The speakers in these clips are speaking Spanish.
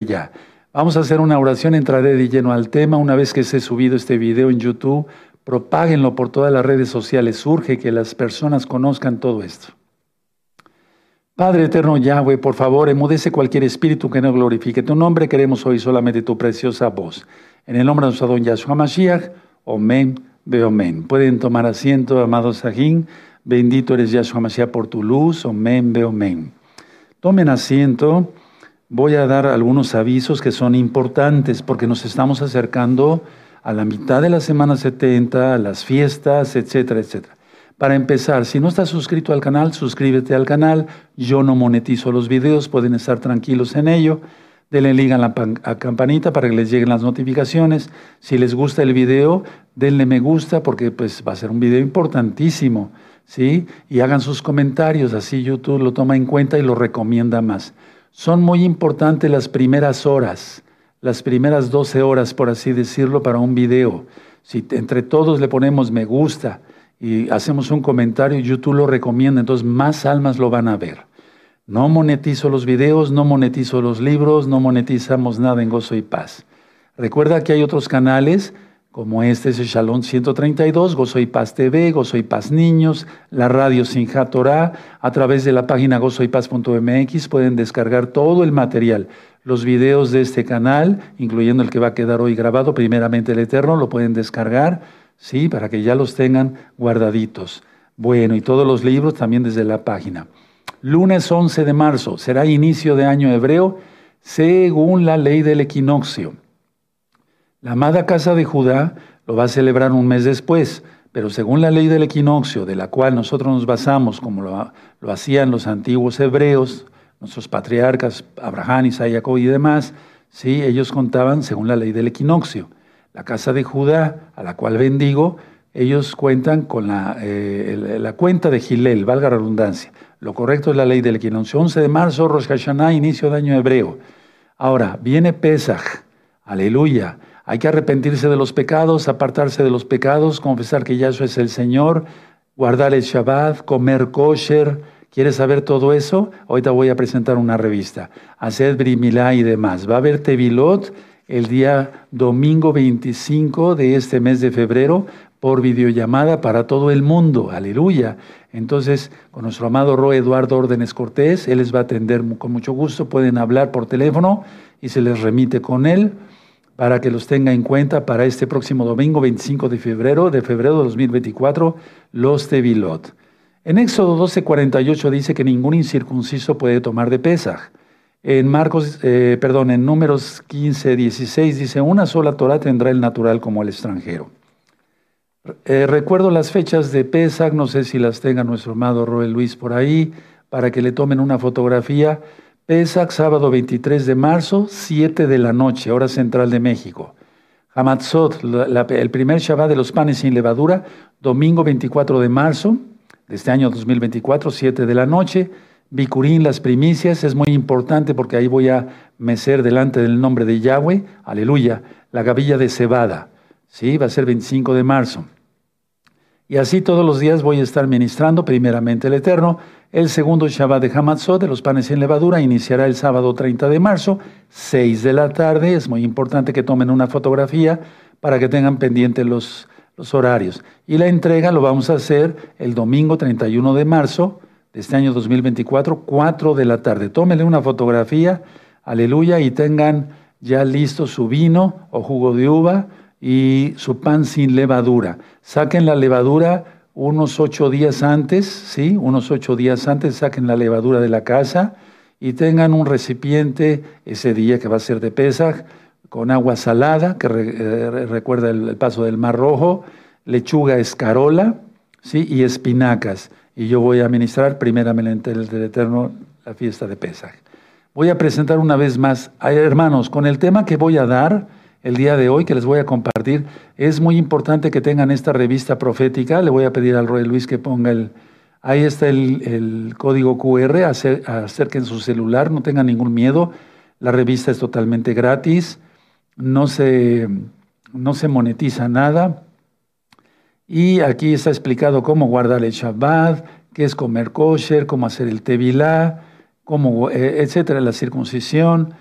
ya. Vamos a hacer una oración, entraré de lleno al tema. Una vez que se subido este video en YouTube, propáguenlo por todas las redes sociales. Surge que las personas conozcan todo esto. Padre eterno Yahweh, por favor, emudece cualquier espíritu que no glorifique tu nombre. Queremos hoy solamente tu preciosa voz. En el nombre de nuestro don Yahshua Mashiach, Omen, Beomen. Pueden tomar asiento, amados Sajín. Bendito eres Yahshua Mashiach por tu luz, Omen, Beomen. Tomen asiento voy a dar algunos avisos que son importantes porque nos estamos acercando a la mitad de la semana 70, a las fiestas, etcétera, etcétera. Para empezar, si no estás suscrito al canal, suscríbete al canal. Yo no monetizo los videos, pueden estar tranquilos en ello. Denle link a la campanita para que les lleguen las notificaciones. Si les gusta el video, denle me gusta porque pues, va a ser un video importantísimo. ¿sí? Y hagan sus comentarios, así YouTube lo toma en cuenta y lo recomienda más. Son muy importantes las primeras horas, las primeras 12 horas, por así decirlo, para un video. Si entre todos le ponemos me gusta y hacemos un comentario, YouTube lo recomienda, entonces más almas lo van a ver. No monetizo los videos, no monetizo los libros, no monetizamos nada en Gozo y Paz. Recuerda que hay otros canales como este es el Shalom 132, Gozo y Paz TV, Gozo y Paz Niños, la radio Sinja Torah, a través de la página gozoypaz.mx pueden descargar todo el material, los videos de este canal, incluyendo el que va a quedar hoy grabado, primeramente el Eterno, lo pueden descargar, sí, para que ya los tengan guardaditos. Bueno, y todos los libros también desde la página. Lunes 11 de marzo será inicio de año hebreo según la ley del equinoccio. La amada casa de Judá lo va a celebrar un mes después, pero según la ley del equinoccio, de la cual nosotros nos basamos, como lo, hacían los antiguos hebreos, nuestros patriarcas, Abraham, Isaac, Jacob y demás, ¿sí? ellos contaban según la ley del equinoccio. La casa de Judá, a la cual bendigo, ellos cuentan con la, eh, cuenta de Gilel, valga la redundancia. Lo correcto es la ley del equinoccio. 11 de marzo, Rosh Hashanah, inicio de año hebreo. Ahora, viene Pesach, aleluya. Hay que arrepentirse de los pecados, apartarse de los pecados, confesar que Yahshua es el Señor, guardar el Shabbat, comer kosher. ¿Quieres saber todo eso? Ahorita voy a presentar una revista. Hacer brimilá y demás. Va a haber Tevilot el día domingo 25 de este mes de febrero por videollamada para todo el mundo. Aleluya. Entonces, con nuestro amado Roe Eduardo Órdenes Cortés, él les va a atender con mucho gusto. Pueden hablar por teléfono y se les remite con él para que los tenga en cuenta para este próximo domingo 25 de febrero de febrero de 2024, los Tevilot. En Éxodo 12:48 dice que ningún incircunciso puede tomar de Pesaj. En Marcos, eh, perdón, en Números 15, 16 dice, una sola Torah tendrá el natural como el extranjero. Eh, recuerdo las fechas de Pesach, no sé si las tenga nuestro amado Roel Luis por ahí, para que le tomen una fotografía. Pesach, sábado 23 de marzo, 7 de la noche, hora central de México. Hamatzot, el primer Shabbat de los panes sin levadura, domingo 24 de marzo de este año 2024, 7 de la noche. Bikurín, las primicias, es muy importante porque ahí voy a mecer delante del nombre de Yahweh, aleluya, la gavilla de cebada, ¿sí? Va a ser 25 de marzo. Y así todos los días voy a estar ministrando primeramente el Eterno. El segundo Shabbat de Hamatzot de los panes sin levadura iniciará el sábado 30 de marzo, 6 de la tarde. Es muy importante que tomen una fotografía para que tengan pendientes los, los horarios. Y la entrega lo vamos a hacer el domingo 31 de marzo de este año 2024, 4 de la tarde. Tómenle una fotografía, aleluya, y tengan ya listo su vino o jugo de uva y su pan sin levadura. Saquen la levadura unos ocho días antes, ¿sí? Unos ocho días antes saquen la levadura de la casa y tengan un recipiente ese día que va a ser de Pesaj con agua salada, que eh, recuerda el, paso del Mar Rojo, lechuga escarola, ¿sí? Y espinacas. Y yo voy a ministrar primeramente el del Eterno la fiesta de Pesaj. Voy a presentar una vez más, hermanos, con el tema que voy a dar, el día de hoy que les voy a compartir. Es muy importante que tengan esta revista profética. Le voy a pedir al Rey Luis que ponga el... Ahí está el, código QR, acerquen su celular, no tengan ningún miedo. La revista es totalmente gratis, no se, no se monetiza nada. Y aquí está explicado cómo guardar el Shabbat, qué es comer kosher, cómo hacer el tevilá, cómo, eh, etcétera, la circuncisión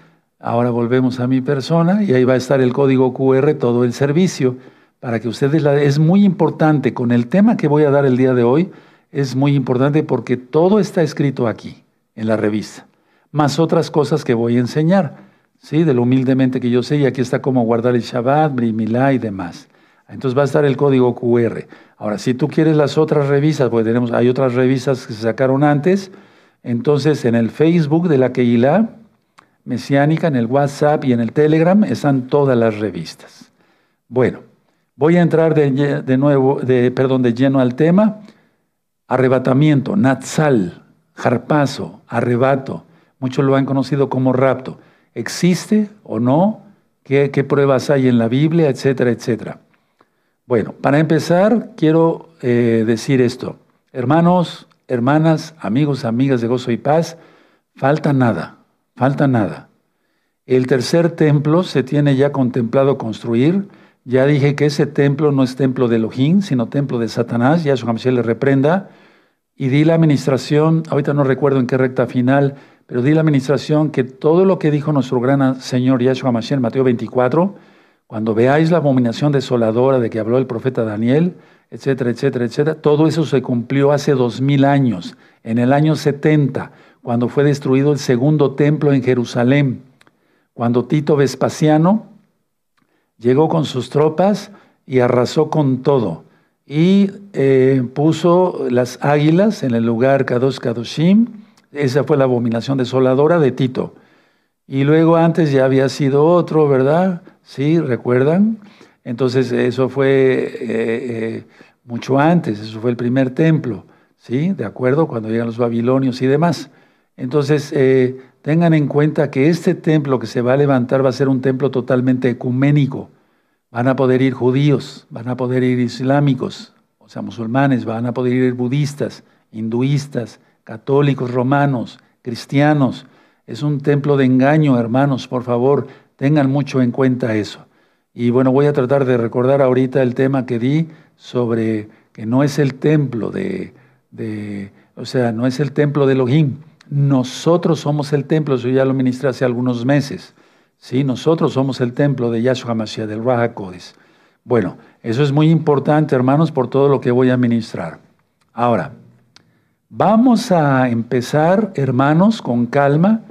Ahora volvemos a mi persona y ahí va a estar el código QR, todo el servicio, para que ustedes la... Es muy importante, con el tema que voy a dar el día de hoy, es muy importante porque todo está escrito aquí, en la revista, más otras cosas que voy a enseñar, ¿sí? De lo humildemente que yo sé, y aquí está cómo guardar el Shabbat, Brimilá y demás. Entonces va a estar el código QR. Ahora, si tú quieres las otras revistas, porque tenemos, hay otras revistas que se sacaron antes, entonces en el Facebook de la Keilah Mesiánica, en el WhatsApp y en el Telegram están todas las revistas. Bueno, voy a entrar de, nuevo, de, perdón, de lleno al tema. Arrebatamiento, Natsal, Jarpazo, arrebato. Muchos lo han conocido como rapto. ¿Existe o no? ¿Qué, qué pruebas hay en la Biblia? Etcétera, etcétera. Bueno, para empezar, quiero eh, decir esto. Hermanos, hermanas, amigos, amigas de gozo y paz, falta nada, falta nada. El tercer templo se tiene ya contemplado construir. Ya dije que ese templo no es templo de Elohim, sino templo de Satanás. Ya su le reprenda. Y di la administración, ahorita no recuerdo en qué recta final, pero di la administración que todo lo que dijo nuestro gran Señor Yahshua Mashiach en Mateo 24, cuando veáis la abominación desoladora de que habló el profeta Daniel, etcétera, etcétera, etcétera, todo eso se cumplió hace dos mil años, en el año 70, cuando fue destruido el segundo templo en Jerusalén, cuando Tito Vespasiano llegó con sus tropas y arrasó con todo y eh, puso las águilas en el lugar Kadosh Kadoshim, esa fue la abominación desoladora de Tito. Y luego antes ya había sido otro, ¿verdad? ¿Sí? ¿Recuerdan? Entonces eso fue eh, eh, mucho antes, eso fue el primer templo, ¿sí? ¿De acuerdo? Cuando llegan los babilonios y demás. Entonces eh, tengan en cuenta que este templo que se va a levantar va a ser un templo totalmente ecuménico. Van a poder ir judíos, van a poder ir islámicos, o sea, musulmanes, van a poder ir budistas, hinduistas, católicos, romanos, cristianos. Es un templo de engaño, hermanos, por favor, Tengan mucho en cuenta eso. Y bueno, voy a tratar de recordar ahorita el tema que di sobre que no es el templo de, o sea, no es el templo de Elohim. Nosotros somos el templo, eso ya lo ministré hace algunos meses. ¿sí? Nosotros somos el templo de Yahshua Mashiach, del Raja. Bueno, eso es muy importante, hermanos, por todo lo que voy a ministrar. Ahora, vamos a empezar, hermanos, con calma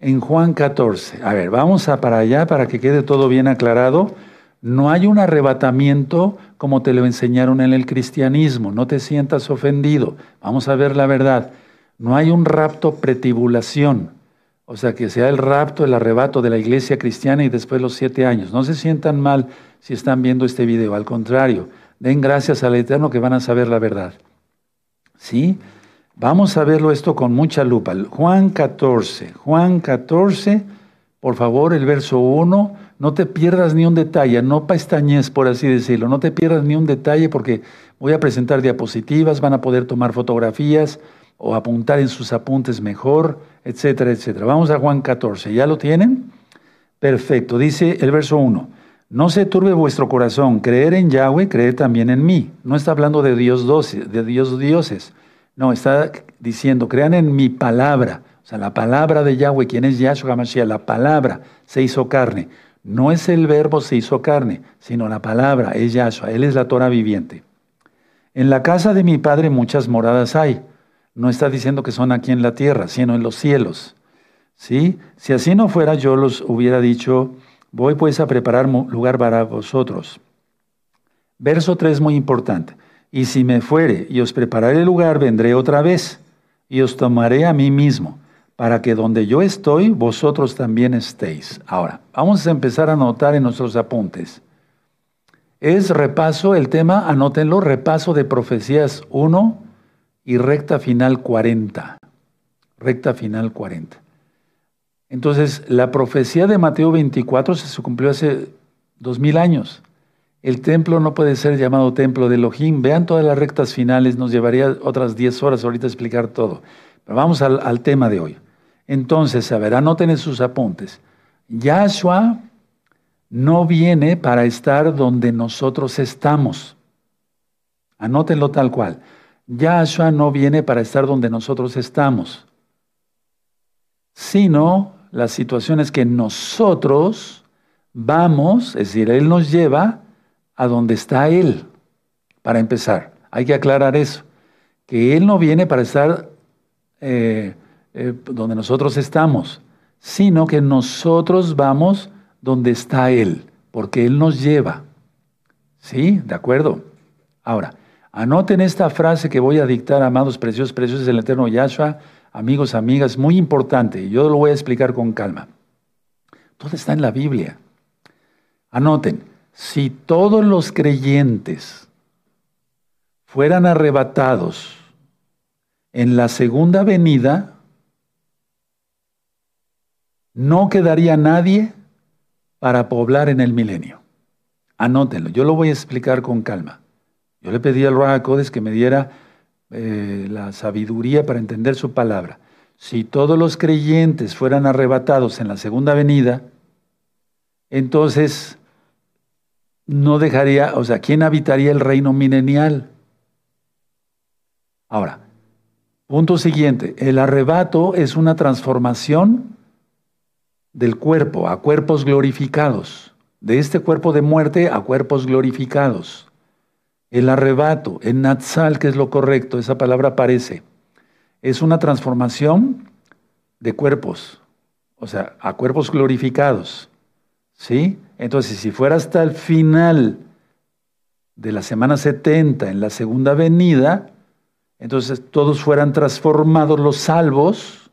en Juan 14. A ver, vamos a para allá para que quede todo bien aclarado. No hay un arrebatamiento como te lo enseñaron en el cristianismo. No te sientas ofendido. Vamos a ver la verdad. No hay un rapto pretibulación. O sea, que sea el rapto, el arrebato de la iglesia cristiana y después los siete años. No se sientan mal si están viendo este video. Al contrario, den gracias al Eterno que van a saber la verdad. ¿Sí? Vamos a verlo esto con mucha lupa. Juan 14, Juan 14, por favor, el verso 1, no te pierdas ni un detalle, no pestañez, por así decirlo, no te pierdas ni un detalle porque voy a presentar diapositivas, van a poder tomar fotografías o apuntar en sus apuntes mejor, etcétera, etcétera. Vamos a Juan 14, ¿ya lo tienen? Perfecto, dice el verso 1. No se turbe vuestro corazón, creer en Yahweh, creer también en mí. No está hablando de Dios, doce, de Dios dioses. No, está diciendo, crean en mi palabra. O sea, la palabra de Yahweh, quien es Yahshua HaMashiach, la palabra se hizo carne. No es el verbo se hizo carne, sino la palabra es Yahshua. Él es la Torah viviente. En la casa de mi padre muchas moradas hay. No está diciendo que son aquí en la tierra, sino en los cielos. ¿Sí? Si así no fuera, yo los hubiera dicho, voy pues a preparar lugar para vosotros. Verso 3 muy importante. Y si me fuere y os prepararé lugar, vendré otra vez y os tomaré a mí mismo, para que donde yo estoy, vosotros también estéis. Ahora, vamos a empezar a anotar en nuestros apuntes. Es repaso, el tema, anótenlo, repaso de profecías 1 y recta final 40. Recta final 40. Entonces, la profecía de Mateo 24 se cumplió hace dos mil años. El templo no puede ser llamado templo de Elohim. Vean todas las rectas finales, nos llevaría otras 10 horas ahorita explicar todo. Pero vamos al, tema de hoy. Entonces, a ver, anoten en sus apuntes. Yahshua no viene para estar donde nosotros estamos. Anótenlo tal cual. Yahshua no viene para estar donde nosotros estamos, sino la situación es que nosotros vamos, es decir, Él nos lleva a donde está Él, para empezar. Hay que aclarar eso, que Él no viene para estar eh, eh, donde nosotros estamos, sino que nosotros vamos donde está Él, porque Él nos lleva. ¿Sí? ¿De acuerdo? Ahora, anoten esta frase que voy a dictar, amados preciosos, preciosos del eterno Yahshua, amigos, amigas, muy importante. Yo lo voy a explicar con calma. Todo está en la Biblia. Anoten, si todos los creyentes fueran arrebatados en la segunda venida, no quedaría nadie para poblar en el milenio. Anótenlo, yo lo voy a explicar con calma. Yo le pedí al Raja Codes que me diera eh, la sabiduría para entender su palabra. Si todos los creyentes fueran arrebatados en la segunda venida, entonces no dejaría, o sea, ¿quién habitaría el reino milenial? Ahora, punto siguiente, el arrebato es una transformación del cuerpo a cuerpos glorificados, de este cuerpo de muerte a cuerpos glorificados. El arrebato, el natsal, que es lo correcto, esa palabra aparece. Es una transformación de cuerpos, o sea, a cuerpos glorificados. ¿Sí? Entonces, si fuera hasta el final de la semana 70, en la segunda venida, entonces todos fueran transformados los salvos,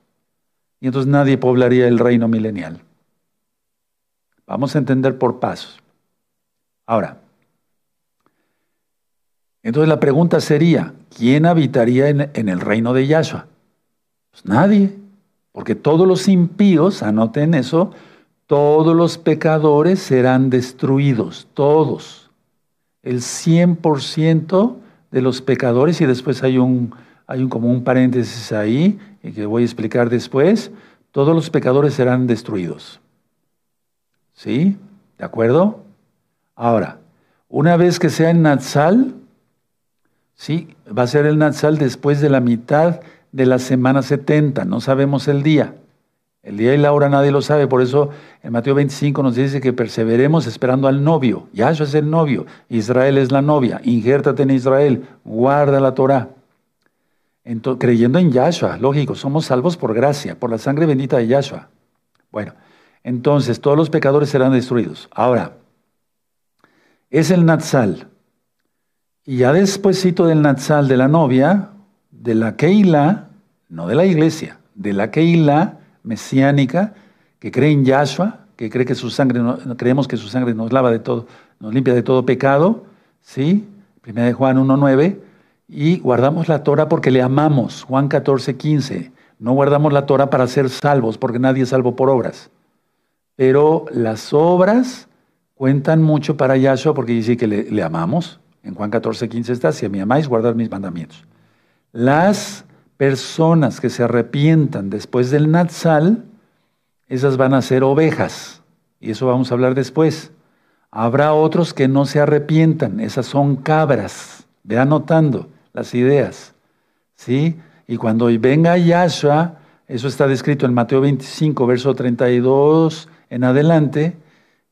y entonces nadie poblaría el reino milenial. Vamos a entender por pasos. Ahora, entonces la pregunta sería, ¿quién habitaría en, el reino de Yahshua? Pues nadie, porque todos los impíos, anoten eso, todos los pecadores serán destruidos, todos. El 100% de los pecadores, y después hay un, hay un como un paréntesis ahí, que voy a explicar después, todos los pecadores serán destruidos. ¿Sí? ¿De acuerdo? Ahora, una vez que sea en Natsal, Sí, va a ser el Natsal después de la mitad de la semana 70, no sabemos el día. El día y la hora nadie lo sabe, por eso en Mateo 25 nos dice que perseveremos esperando al novio. Yahshua es el novio, Israel es la novia, injértate en Israel, guarda la Torah. creyendo en Yahshua, lógico, somos salvos por gracia, por la sangre bendita de Yahshua. Bueno, entonces todos los pecadores serán destruidos. Ahora, es el Natsal. Y ya despuésito del Natsal de la novia, de la Keila, no de la iglesia, de la Keila mesiánica, que cree en Yahshua, que cree que su sangre, creemos que su sangre nos lava de todo, nos limpia de todo pecado, ¿sí? Primera de Juan 1.9, y guardamos la Torah porque le amamos, Juan 14.15. No guardamos la Torah para ser salvos, porque nadie es salvo por obras. Pero las obras cuentan mucho para Yahshua porque dice que le amamos. En Juan 14, 15 está, si mí amáis, guardar mis mandamientos. Las personas que se arrepientan después del Natsal, esas van a ser ovejas. Y eso vamos a hablar después. Habrá otros que no se arrepientan, esas son cabras. Ve anotando las ideas. ¿Sí? Y cuando venga Yahshua, eso está descrito en Mateo 25, verso 32 en adelante,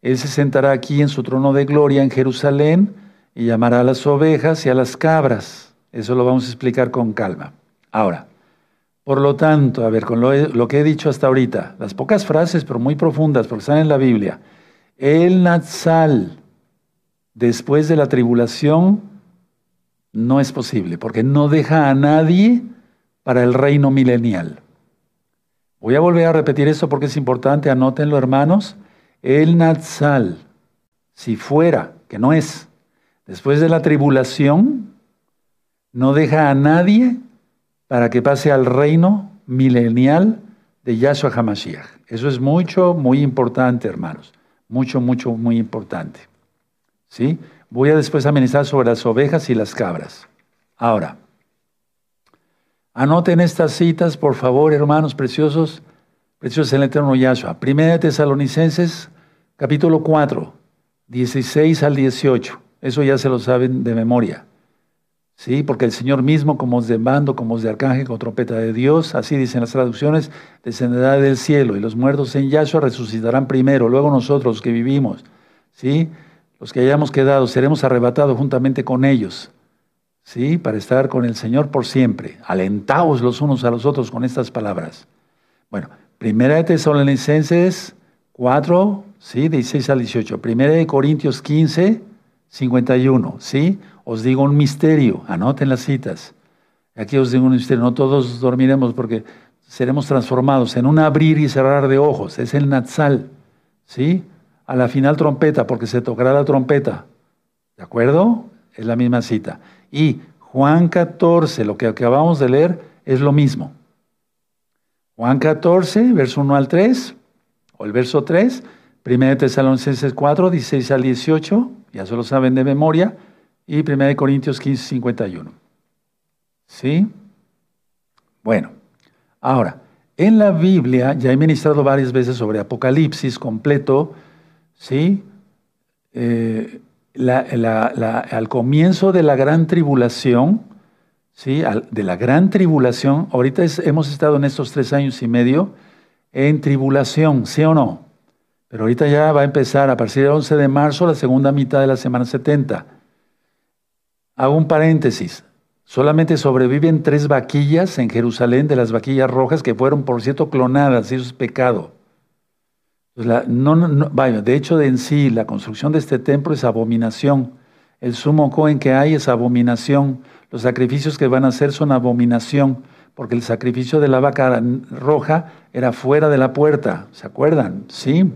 Él se sentará aquí en su trono de gloria en Jerusalén y llamará a las ovejas y a las cabras. Eso lo vamos a explicar con calma. Ahora, por lo tanto, a ver, con lo, que he dicho hasta ahorita, las pocas frases, pero muy profundas, porque están en la Biblia. El Natsal, después de la tribulación, no es posible, porque no deja a nadie para el reino milenial. Voy a volver a repetir esto porque es importante, anótenlo hermanos. El Natsal, si fuera, que no es, Después de la tribulación, no deja a nadie para que pase al reino milenial de Yahshua HaMashiach. Eso es mucho, muy importante, hermanos. Mucho, mucho, muy importante. ¿Sí? Voy a después amenizar sobre las ovejas y las cabras. Ahora, anoten estas citas, por favor, hermanos preciosos, preciosos en el eterno Yahshua. Primera Tesalonicenses, capítulo 4, 16 al 18. Eso ya se lo saben de memoria. Sí, porque el Señor mismo, como es de mando, como es de arcángel, con trompeta de Dios, así dicen las traducciones, descenderá del cielo y los muertos en Yahshua resucitarán primero, luego nosotros los que vivimos, ¿sí? Los que hayamos quedado seremos arrebatados juntamente con ellos, ¿sí? Para estar con el Señor por siempre. Alentaos los unos a los otros con estas palabras. Bueno, primera de Tesalonicenses 4, ¿sí? 16 al 18. Primera de Corintios 15, 51, ¿sí? Os digo un misterio, anoten las citas. Aquí os digo un misterio, no todos dormiremos porque seremos transformados en un abrir y cerrar de ojos, es el Natsal, ¿sí? A la final trompeta, porque se tocará la trompeta, ¿de acuerdo? Es la misma cita. Y Juan 14, lo que acabamos de leer, es lo mismo. Juan 14, verso 1 al 3, o el verso 3, 1 Tesalonicenses 4, 16 al 18, ya se lo saben de memoria, y 1 Corintios 15, 51. ¿Sí? Bueno, ahora, en la Biblia ya he ministrado varias veces sobre Apocalipsis completo, ¿sí? Eh, al comienzo de la gran tribulación, ¿sí? de la gran tribulación, ahorita hemos estado en estos tres años y medio en tribulación, ¿sí o no? Pero ahorita ya va a empezar a partir del 11 de marzo la segunda mitad de la semana 70. Hago un paréntesis. Solamente sobreviven tres vaquillas en Jerusalén de las vaquillas rojas que fueron, por cierto, clonadas, y eso es pecado. Pues no, vaya, de hecho, de en sí, la construcción de este templo es abominación. El sumo cohen que hay es abominación. Los sacrificios que van a hacer son abominación, porque el sacrificio de la vaca roja era fuera de la puerta. ¿Se acuerdan? Sí.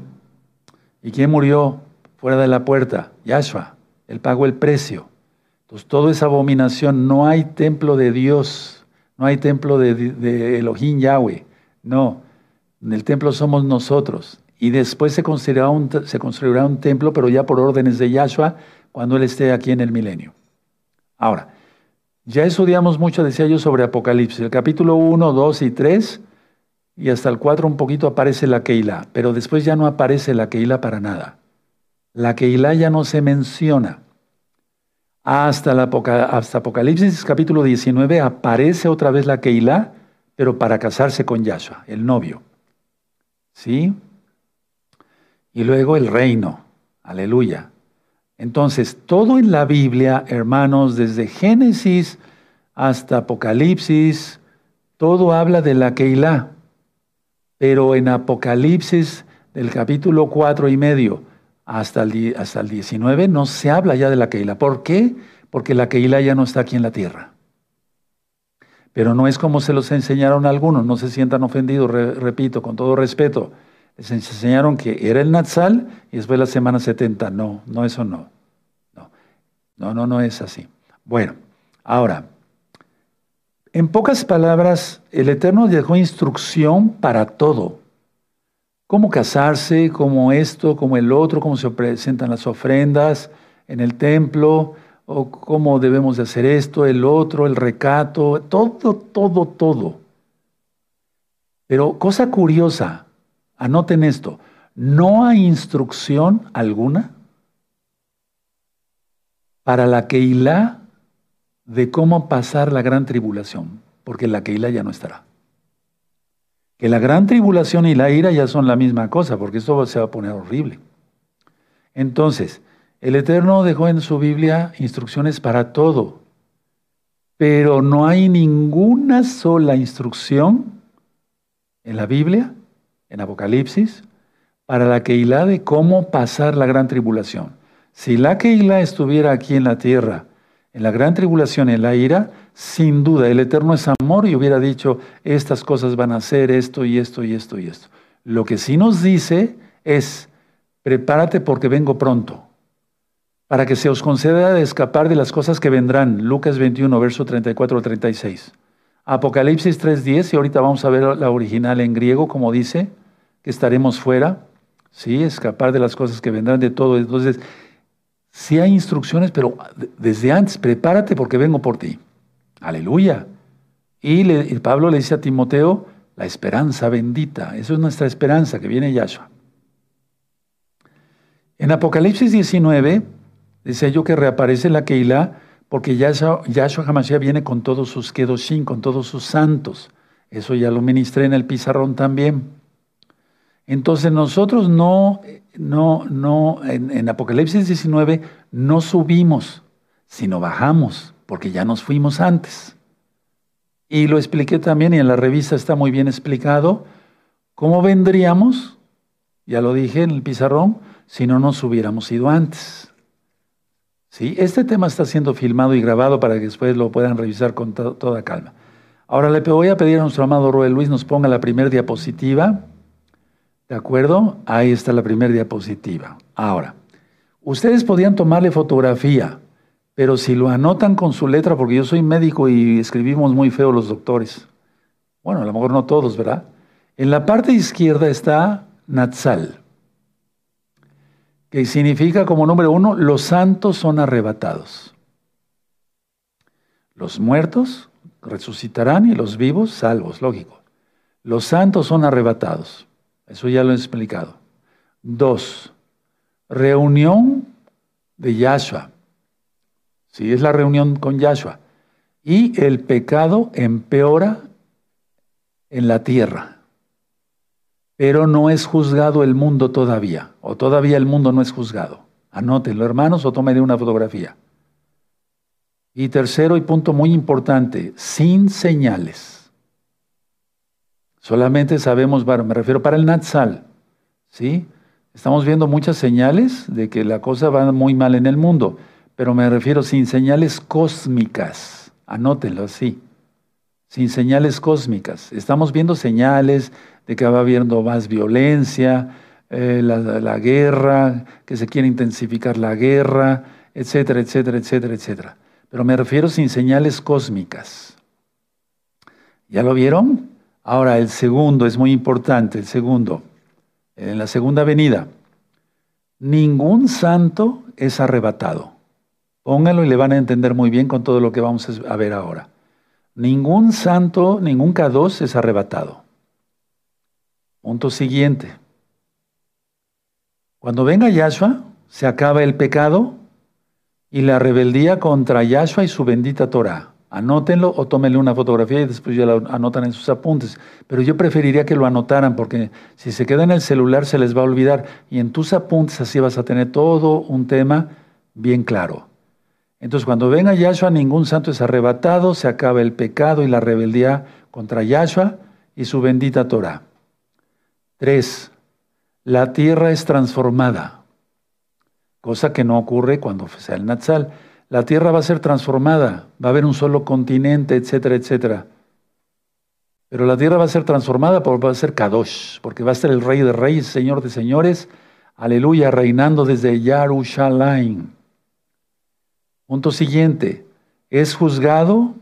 ¿Y quién murió fuera de la puerta? Yahshua. Él pagó el precio. Pues todo es abominación. No hay templo de Dios, no hay templo de, Elohim Yahweh. No, en el templo somos nosotros. Y después se construirá, un, se construirá un templo, pero ya por órdenes de Yahshua, cuando Él esté aquí en el milenio. Ahora, ya estudiamos mucho, decía yo, sobre Apocalipsis. El capítulo 1, 2 y 3, y hasta el 4 un poquito aparece la Keilah, pero después ya no aparece la Keilah para nada. La Keilah ya no se menciona. Hasta, la, Apocalipsis capítulo 19 aparece otra vez la Keilah, pero para casarse con Yahshua, el novio. ¿Sí? Y luego el reino. Aleluya. Entonces, todo en la Biblia, hermanos, desde Génesis hasta Apocalipsis, todo habla de la Keilah. Pero en Apocalipsis del capítulo 4 y medio hasta el, hasta el 19 no se habla ya de la Keilah. ¿Por qué? Porque la Keilah ya no está aquí en la tierra. Pero no es como se los enseñaron algunos, no se sientan ofendidos, repito, con todo respeto. Les enseñaron que era el Natsal y después la semana 70. No, no, eso no. No, no, no, no es así. Bueno, ahora, en pocas palabras, el Eterno dejó instrucción para todo cómo casarse, cómo esto, cómo el otro, cómo se presentan las ofrendas en el templo, o cómo debemos de hacer esto, el otro, el recato, todo, todo, todo. Pero cosa curiosa, anoten esto, no hay instrucción alguna para la Keilah de cómo pasar la gran tribulación, porque la Keilah ya no estará que la gran tribulación y la ira ya son la misma cosa, porque esto se va a poner horrible. Entonces, el Eterno dejó en su Biblia instrucciones para todo, pero no hay ninguna sola instrucción en la Biblia, en Apocalipsis, para la Keilah de cómo pasar la gran tribulación. Si la Keilah estuviera aquí en la tierra, en la gran tribulación en la ira, sin duda, el Eterno es amor y hubiera dicho, estas cosas van a ser esto y esto y esto y esto. Lo que sí nos dice es, prepárate porque vengo pronto, para que se os conceda escapar de las cosas que vendrán. Lucas 21, verso 34 al 36. Apocalipsis 3.10, y ahorita vamos a ver la original en griego, como dice, que estaremos fuera, ¿sí? Escapar de las cosas que vendrán de todo. Entonces, sí hay instrucciones, pero desde antes, prepárate porque vengo por ti. Aleluya. Y, Pablo le dice a Timoteo, la esperanza bendita. Eso es nuestra esperanza, que viene Yahshua. En Apocalipsis 19, dice yo que reaparece la Keilah porque Yahshua, Yahshua HaMashiach viene con todos sus Kedoshim, con todos sus santos. Eso ya lo ministré en el pizarrón también. Entonces nosotros no, no, no, en, Apocalipsis 19 no subimos, sino bajamos, porque ya nos fuimos antes. Y lo expliqué también, y en la revista está muy bien explicado, cómo vendríamos, ya lo dije en el pizarrón, si no nos hubiéramos ido antes. ¿Sí? Este tema está siendo filmado y grabado para que después lo puedan revisar con toda calma. Ahora le voy a pedir a nuestro amado Roel Luis nos ponga la primera diapositiva. ¿De acuerdo? Ahí está la primera diapositiva. Ahora, ustedes podían tomarle fotografía, pero si lo anotan con su letra, porque yo soy médico y escribimos muy feo los doctores. Bueno, a lo mejor no todos, ¿verdad? En la parte izquierda está Natsal que significa como número uno, los santos son arrebatados. Los muertos resucitarán y los vivos salvos, lógico. Los santos son arrebatados. Eso ya lo he explicado. Dos, reunión de Yahshua. Sí, es la reunión con Yahshua. Y el pecado empeora en la tierra pero no es juzgado el mundo todavía, o todavía el mundo no es juzgado. Anótenlo, hermanos, o tomen una fotografía. Y tercero y punto muy importante, sin señales. Solamente sabemos, me refiero para el Natsal, ¿sí? Estamos viendo muchas señales de que la cosa va muy mal en el mundo, pero me refiero sin señales cósmicas. Anótenlo así sin señales cósmicas. Estamos viendo señales de que va habiendo más violencia, eh, la, guerra, que se quiere intensificar la guerra, etcétera, etcétera, etcétera, etcétera. Pero me refiero sin señales cósmicas. ¿Ya lo vieron? Ahora, el segundo es muy importante, el segundo. En la segunda venida, ningún santo es arrebatado. Pónganlo y le van a entender muy bien con todo lo que vamos a ver ahora. Ningún santo, ningún K2 es arrebatado. Punto siguiente. Cuando venga Yahshua, se acaba el pecado y la rebeldía contra Yahshua y su bendita Torah. Anótenlo o tómenle una fotografía y después ya lo anotan en sus apuntes. Pero yo preferiría que lo anotaran porque si se queda en el celular se les va a olvidar y en tus apuntes así vas a tener todo un tema bien claro. Entonces, cuando venga Yahshua, ningún santo es arrebatado, se acaba el pecado y la rebeldía contra Yahshua y su bendita Torah. Tres, la tierra es transformada, cosa que no ocurre cuando sea el Natsal. La tierra va a ser transformada, va a haber un solo continente, etcétera, etcétera. Pero la tierra va a ser transformada porque va a ser Kadosh, porque va a ser el rey de reyes, señor de señores, aleluya, reinando desde Yarushalayim. Punto siguiente, es juzgado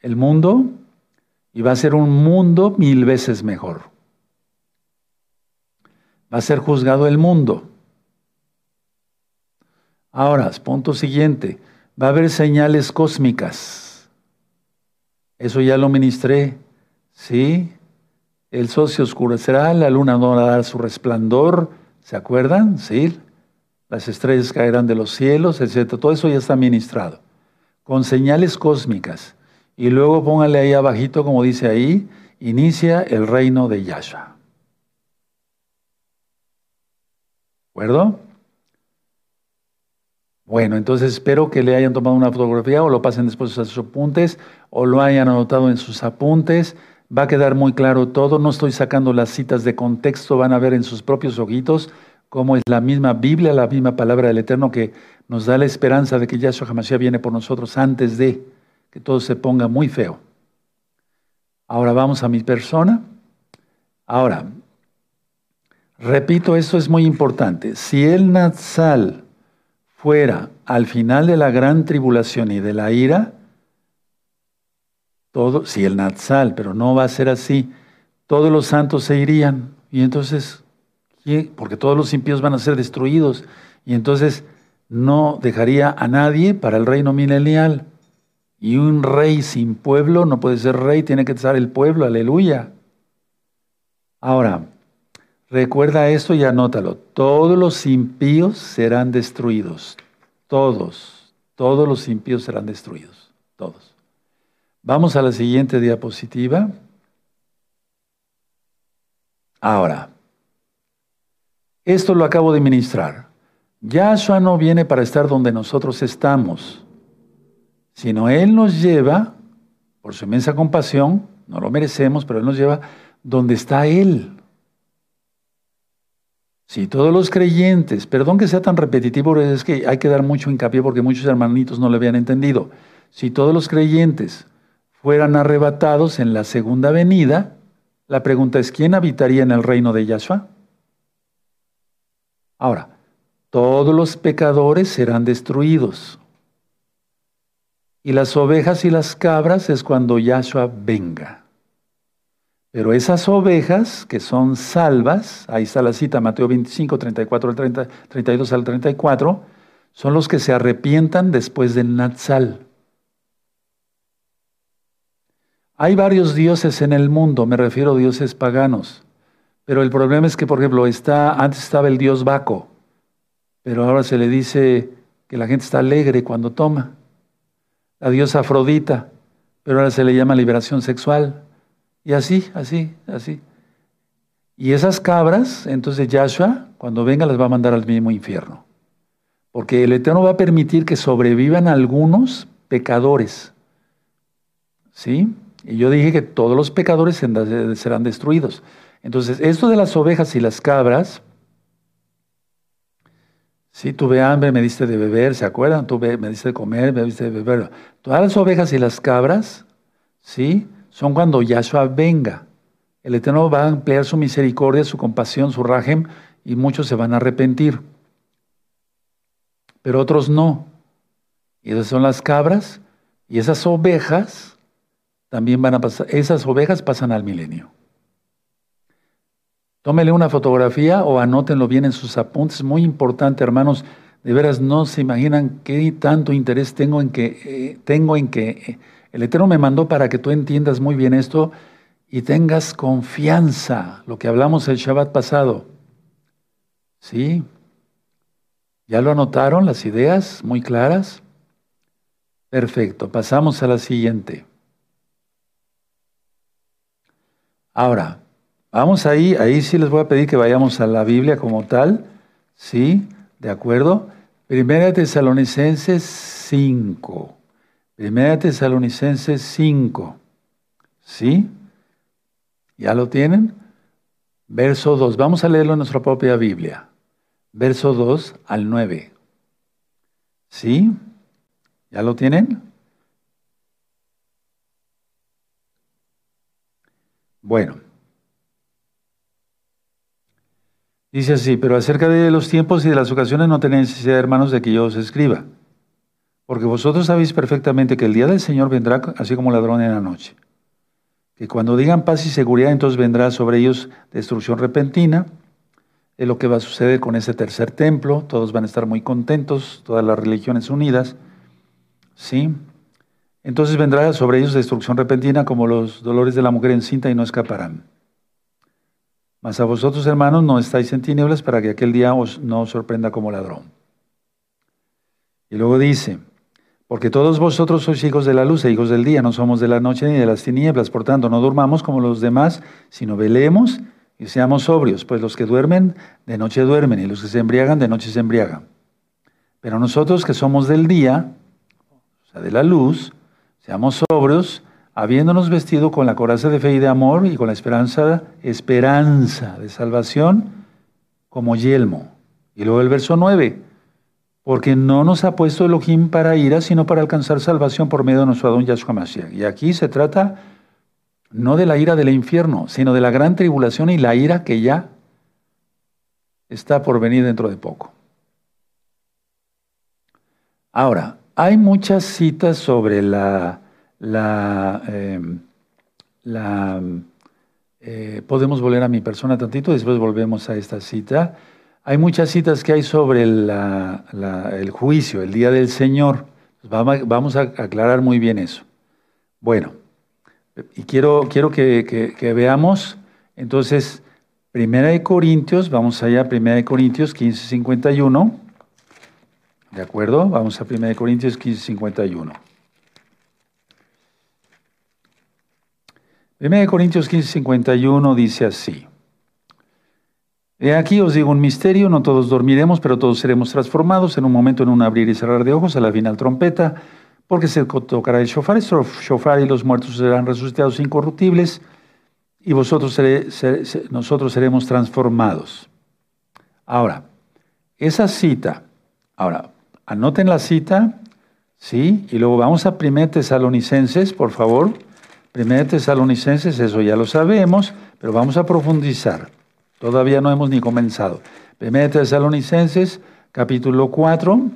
el mundo y va a ser un mundo mil veces mejor. Va a ser juzgado el mundo. Ahora, punto siguiente, va a haber señales cósmicas. Eso ya lo ministré. ¿Sí? El sol se oscurecerá, la luna no va a dar su resplandor. ¿Se acuerdan? ¿Sí? las estrellas caerán de los cielos, etc. Todo eso ya está ministrado, con señales cósmicas. Y luego póngale ahí abajito, como dice ahí, inicia el reino de Yahshua. ¿De acuerdo? Bueno, entonces espero que le hayan tomado una fotografía o lo pasen después a sus apuntes o lo hayan anotado en sus apuntes. Va a quedar muy claro todo. No estoy sacando las citas de contexto, van a ver en sus propios ojitos cómo es la misma Biblia, la misma palabra del Eterno que nos da la esperanza de que Yahshua HaMashiach viene por nosotros antes de que todo se ponga muy feo. Ahora vamos a mi persona. Ahora, repito, esto es muy importante. Si el Natsal fuera al final de la gran tribulación y de la ira, todo, si el Natsal, pero no va a ser así, todos los santos se irían. Y entonces, porque todos los impíos van a ser destruidos y entonces no dejaría a nadie para el reino milenial. Y un rey sin pueblo no puede ser rey, tiene que estar el pueblo, aleluya. Ahora, recuerda esto y anótalo. Todos los impíos serán destruidos. Todos, Todos los impíos serán destruidos, todos. Vamos a la siguiente diapositiva. Ahora, esto lo acabo de ministrar. Yahshua no viene para estar donde nosotros estamos, sino Él nos lleva, por su inmensa compasión, no lo merecemos, pero Él nos lleva donde está Él. Si todos los creyentes, perdón que sea tan repetitivo, es que hay que dar mucho hincapié porque muchos hermanitos no lo habían entendido. Si todos los creyentes fueran arrebatados en la segunda venida, la pregunta es, ¿quién habitaría en el reino de Yahshua? Ahora, todos los pecadores serán destruidos. Y las ovejas y las cabras es cuando Yahshua venga. Pero esas ovejas que son salvas, ahí está la cita, Mateo 25, 34 al 30, 32 al 34, son los que se arrepientan después del Natsal. Hay varios dioses en el mundo, me refiero a dioses paganos. Pero el problema es que, por ejemplo, está, antes estaba el dios Baco, pero ahora se le dice que la gente está alegre cuando toma. La diosa Afrodita, pero ahora se le llama liberación sexual. Y así, así, así. Y esas cabras, entonces Yahshua, cuando venga, las va a mandar al mismo infierno. Porque el Eterno va a permitir que sobrevivan algunos pecadores. ¿Sí? Y yo dije que todos los pecadores serán destruidos. Entonces, esto de las ovejas y las cabras, si tuve hambre, me diste de beber, ¿se acuerdan? Tuve, me diste de comer, me diste de beber. Todas las ovejas y las cabras, ¿sí? Son cuando Yahshua venga. El Eterno va a emplear su misericordia, su compasión, su rajem, y muchos se van a arrepentir. Pero otros no. Y esas son las cabras, y esas ovejas también van a pasar, esas ovejas pasan al milenio. Tómele una fotografía o anótenlo bien en sus apuntes. Muy importante, hermanos. De veras no se imaginan qué tanto interés tengo en que, eh, tengo en que eh, el Eterno me mandó para que tú entiendas muy bien esto y tengas confianza, lo que hablamos el Shabbat pasado. ¿Sí? ¿Ya lo anotaron las ideas muy claras? Perfecto, pasamos a la siguiente. Ahora, vamos ahí, ahí sí les voy a pedir que vayamos a la Biblia como tal, ¿sí? ¿De acuerdo? Primera Tesalonicenses 5. Primera Tesalonicenses 5. ¿Sí? ¿Ya lo tienen? Verso 2. Vamos a leerlo en nuestra propia Biblia. Verso 2 al 9. ¿Sí? ¿Ya lo tienen? Bueno. Dice así, pero acerca de los tiempos y de las ocasiones no tenéis necesidad, hermanos, de que yo os escriba porque vosotros sabéis perfectamente que el día del Señor vendrá así como ladrón en la noche. Que cuando digan paz y seguridad, entonces vendrá sobre ellos destrucción repentina. Es lo que va a suceder con ese tercer templo. Todos van a estar muy contentos, todas las religiones unidas. ¿Sí? Entonces vendrá sobre ellos destrucción repentina como los dolores de la mujer encinta y no escaparán. Mas a vosotros, hermanos, no estáis en tinieblas para que aquel día os no sorprenda como ladrón. Y luego dice, porque todos vosotros sois hijos de la luz e hijos del día, no somos de la noche ni de las tinieblas. Por tanto, no durmamos como los demás, sino velemos y seamos sobrios, pues los que duermen de noche duermen y los que se embriagan de noche se embriagan. Pero nosotros que somos del día, o sea, de la luz, seamos sobrios, habiéndonos vestido con la coraza de fe y de amor y con la esperanza, esperanza de salvación como yelmo. Y luego el verso 9, porque no nos ha puesto Elohim para ira, sino para alcanzar salvación por medio de nuestro Adón Yahshua Mashiach. Y aquí se trata no de la ira del infierno, sino de la gran tribulación y la ira que ya está por venir dentro de poco. Ahora, hay muchas citas sobre la... em, eh, podemos volver a mi persona tantito, después volvemos a esta cita. Hay muchas citas que hay sobre el juicio, el día del Señor. Vamos a aclarar muy bien eso. Bueno, y quiero, quiero que, veamos, entonces, Primera de Corintios, vamos allá, Primera de Corintios 15, 51. ¿De acuerdo? Vamos a 1 Corintios 15, 51. 1 Corintios 15, 51 dice así. He aquí os digo un misterio, no todos dormiremos, pero todos seremos transformados en un momento, en un abrir y cerrar de ojos, a la final trompeta, porque se tocará el shofar, el shofar y los muertos serán resucitados incorruptibles, y vosotros nosotros seremos transformados. Ahora, esa cita, ahora, anoten la cita, ¿sí? Y luego vamos a 1 Tesalonicenses, por favor. 1 Tesalonicenses, eso ya lo sabemos, pero vamos a profundizar. Todavía no hemos ni comenzado. Primera Tesalonicenses, capítulo 4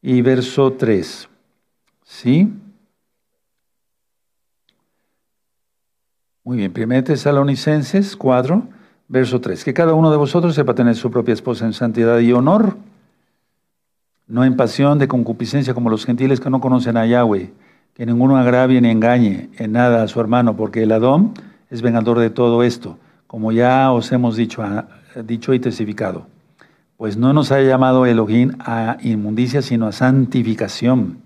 y verso 3. ¿Sí? Muy bien, Primera Tesalonicenses 4, verso 3. Que cada uno de vosotros sepa tener su propia esposa en santidad y honor, no en pasión de concupiscencia como los gentiles que no conocen a Yahweh, que ninguno agravie ni engañe en nada a su hermano, porque el Adón es vengador de todo esto como ya os hemos dicho, ah, dicho y testificado, pues no nos ha llamado Elohim a inmundicia, sino a santificación.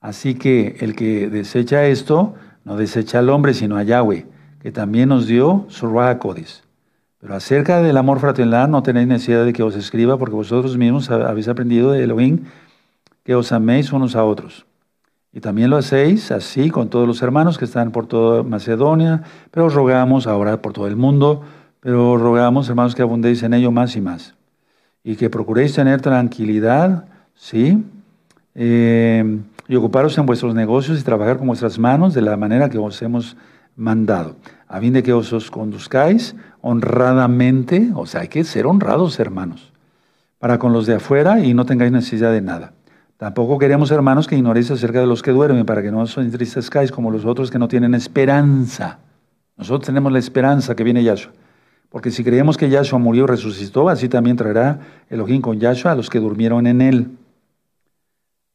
Así que el que desecha esto, no desecha al hombre, sino a Yahweh, que también nos dio su Codis. Pero acerca del amor fraternal no tenéis necesidad de que os escriba, porque vosotros mismos habéis aprendido de Elohim que os améis unos a otros. Y también lo hacéis así con todos los hermanos que están por toda Macedonia, pero rogamos ahora por todo el mundo, pero rogamos, hermanos, que abundéis en ello más y más. Y que procuréis tener tranquilidad, ¿sí? Eh, y ocuparos en vuestros negocios y trabajar con vuestras manos de la manera que os hemos mandado, a fin de que os, os conduzcáis honradamente, o sea, hay que ser honrados, hermanos, para con los de afuera y no tengáis necesidad de nada Tampoco queremos, hermanos, que ignoréis acerca de los que duermen, para que no os entristezcáis como los otros que no tienen esperanza. Nosotros tenemos la esperanza que viene Yahshua. Porque si creemos que Yahshua murió y resucitó, así también traerá Elohim con Yahshua a los que durmieron en él.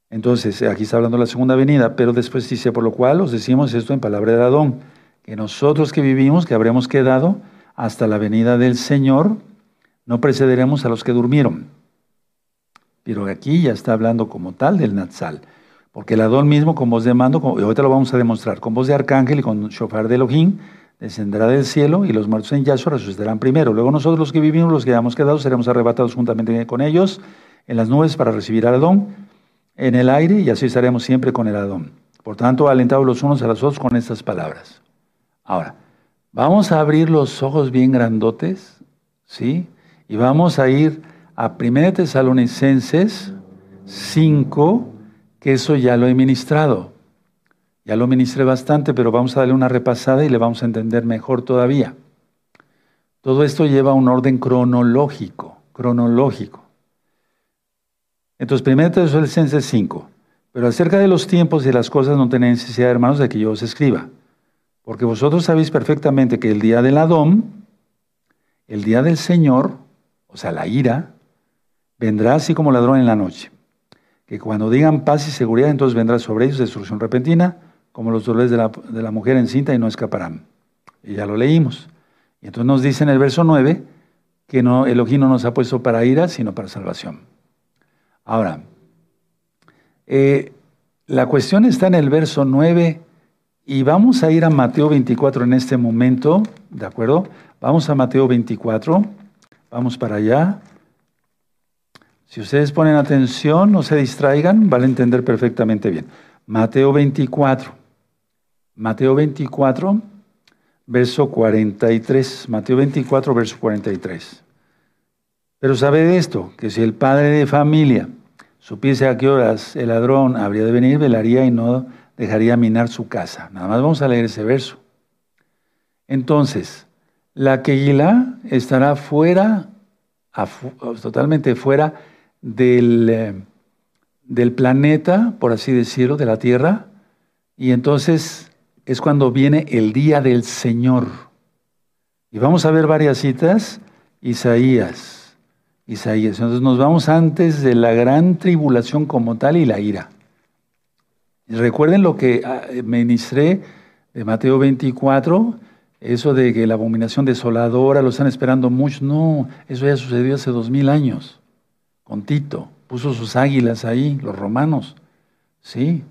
Entonces, aquí está hablando de la segunda venida, pero después dice, por lo cual os decimos esto en palabra de Adón, que nosotros que vivimos, que habremos quedado hasta la venida del Señor, no precederemos a los que durmieron. Pero aquí ya está hablando como tal del Natsal. Porque el Adón mismo con voz de mando, y ahorita lo vamos a demostrar, con voz de arcángel y con shofar de Elohim, descenderá del cielo y los muertos en Yahshua resucitarán primero. Luego nosotros los que vivimos, los que hayamos quedado, seremos arrebatados juntamente con ellos en las nubes para recibir al Adón en el aire y así estaremos siempre con el Adón. Por tanto, alentados los unos a los otros con estas palabras. Ahora, vamos a abrir los ojos bien grandotes, ¿sí? Y vamos a ir a 1 Tesalonicenses 5, que eso ya lo he ministrado. Ya lo ministré bastante, pero vamos a darle una repasada y le vamos a entender mejor todavía. Todo esto lleva un orden cronológico, cronológico. Entonces, 1 Tesalonicenses 5. Pero acerca de los tiempos y las cosas no tenéis necesidad, hermanos, de que yo os escriba. Porque vosotros sabéis perfectamente que el día del Adón, el día del Señor, o sea, la ira, vendrá así como ladrón en la noche. Que cuando digan paz y seguridad, entonces vendrá sobre ellos destrucción repentina, como los dolores de la, de la mujer encinta y no escaparán. Y ya lo leímos. Y entonces nos dice en el verso 9 que no, Elohim no nos ha puesto para ira, sino para salvación. Ahora, eh, la cuestión está en el verso 9 y vamos a ir a Mateo 24 en este momento, ¿de acuerdo? Vamos a Mateo 24, vamos para allá. Si ustedes ponen atención, no se distraigan, van a entender perfectamente bien. Mateo 24. Mateo 24, verso 43. Mateo 24, verso 43. Pero sabe de esto, que si el padre de familia supiese a qué horas el ladrón habría de venir, velaría y no dejaría minar su casa. Nada más vamos a leer ese verso. Entonces, la Kegilá estará fuera, totalmente fuera del, eh, del planeta, por así decirlo, de la Tierra, y entonces es cuando viene el día del Señor. Y vamos a ver varias citas, Isaías, Isaías. Entonces nos vamos antes de la gran tribulación como tal y la ira. Recuerden lo que ah, ministré de Mateo 24, eso de que la abominación desoladora lo están esperando mucho. No, eso ya sucedió hace dos mil años Tito. puso sus águilas ahí, los romanos. Sí,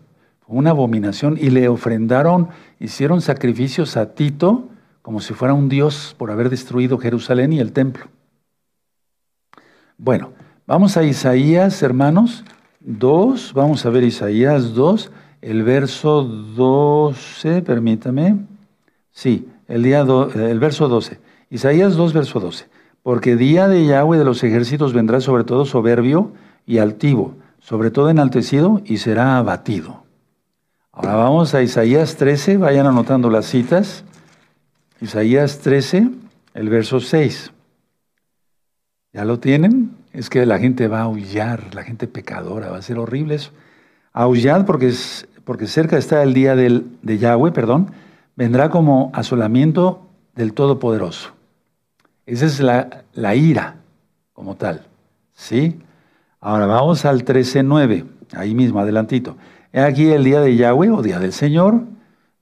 fue una abominación. Y le ofrendaron, hicieron sacrificios a Tito como si fuera un dios por haber destruido Jerusalén y el templo. Bueno, vamos a Isaías, hermanos, 2, vamos a ver Isaías 2, el verso 12, permítame. Sí, el, día el verso 12. Isaías 2, verso 12. Porque día de Yahweh de los ejércitos vendrá sobre todo soberbio y altivo, sobre todo enaltecido y será abatido. Ahora vamos a Isaías 13, vayan anotando las citas. Isaías 13, el verso 6. ¿Ya lo tienen? Es que la gente va a aullar, la gente pecadora, va a ser horrible eso. Aullar porque, es, porque cerca está el día del, de Yahweh, perdón, vendrá como asolamiento del Todopoderoso. Esa es la, ira como tal. ¿Sí? Ahora vamos al 13.9, ahí mismo, adelantito. Aquí el día de Yahweh o día del Señor,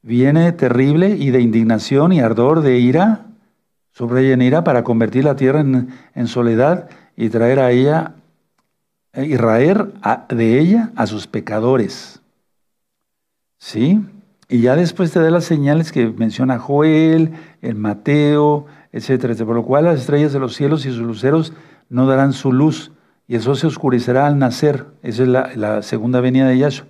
viene terrible y de indignación y ardor de ira sobre ella en ira para convertir la tierra en, en soledad y traer a ella y raer de ella a sus pecadores. ¿Sí? Y ya después te da las señales que menciona Joel, el Mateo, etcétera. Por lo cual las estrellas de los cielos y sus luceros no darán su luz, y eso se oscurecerá al nacer. Esa es la, segunda venida de Yahshua.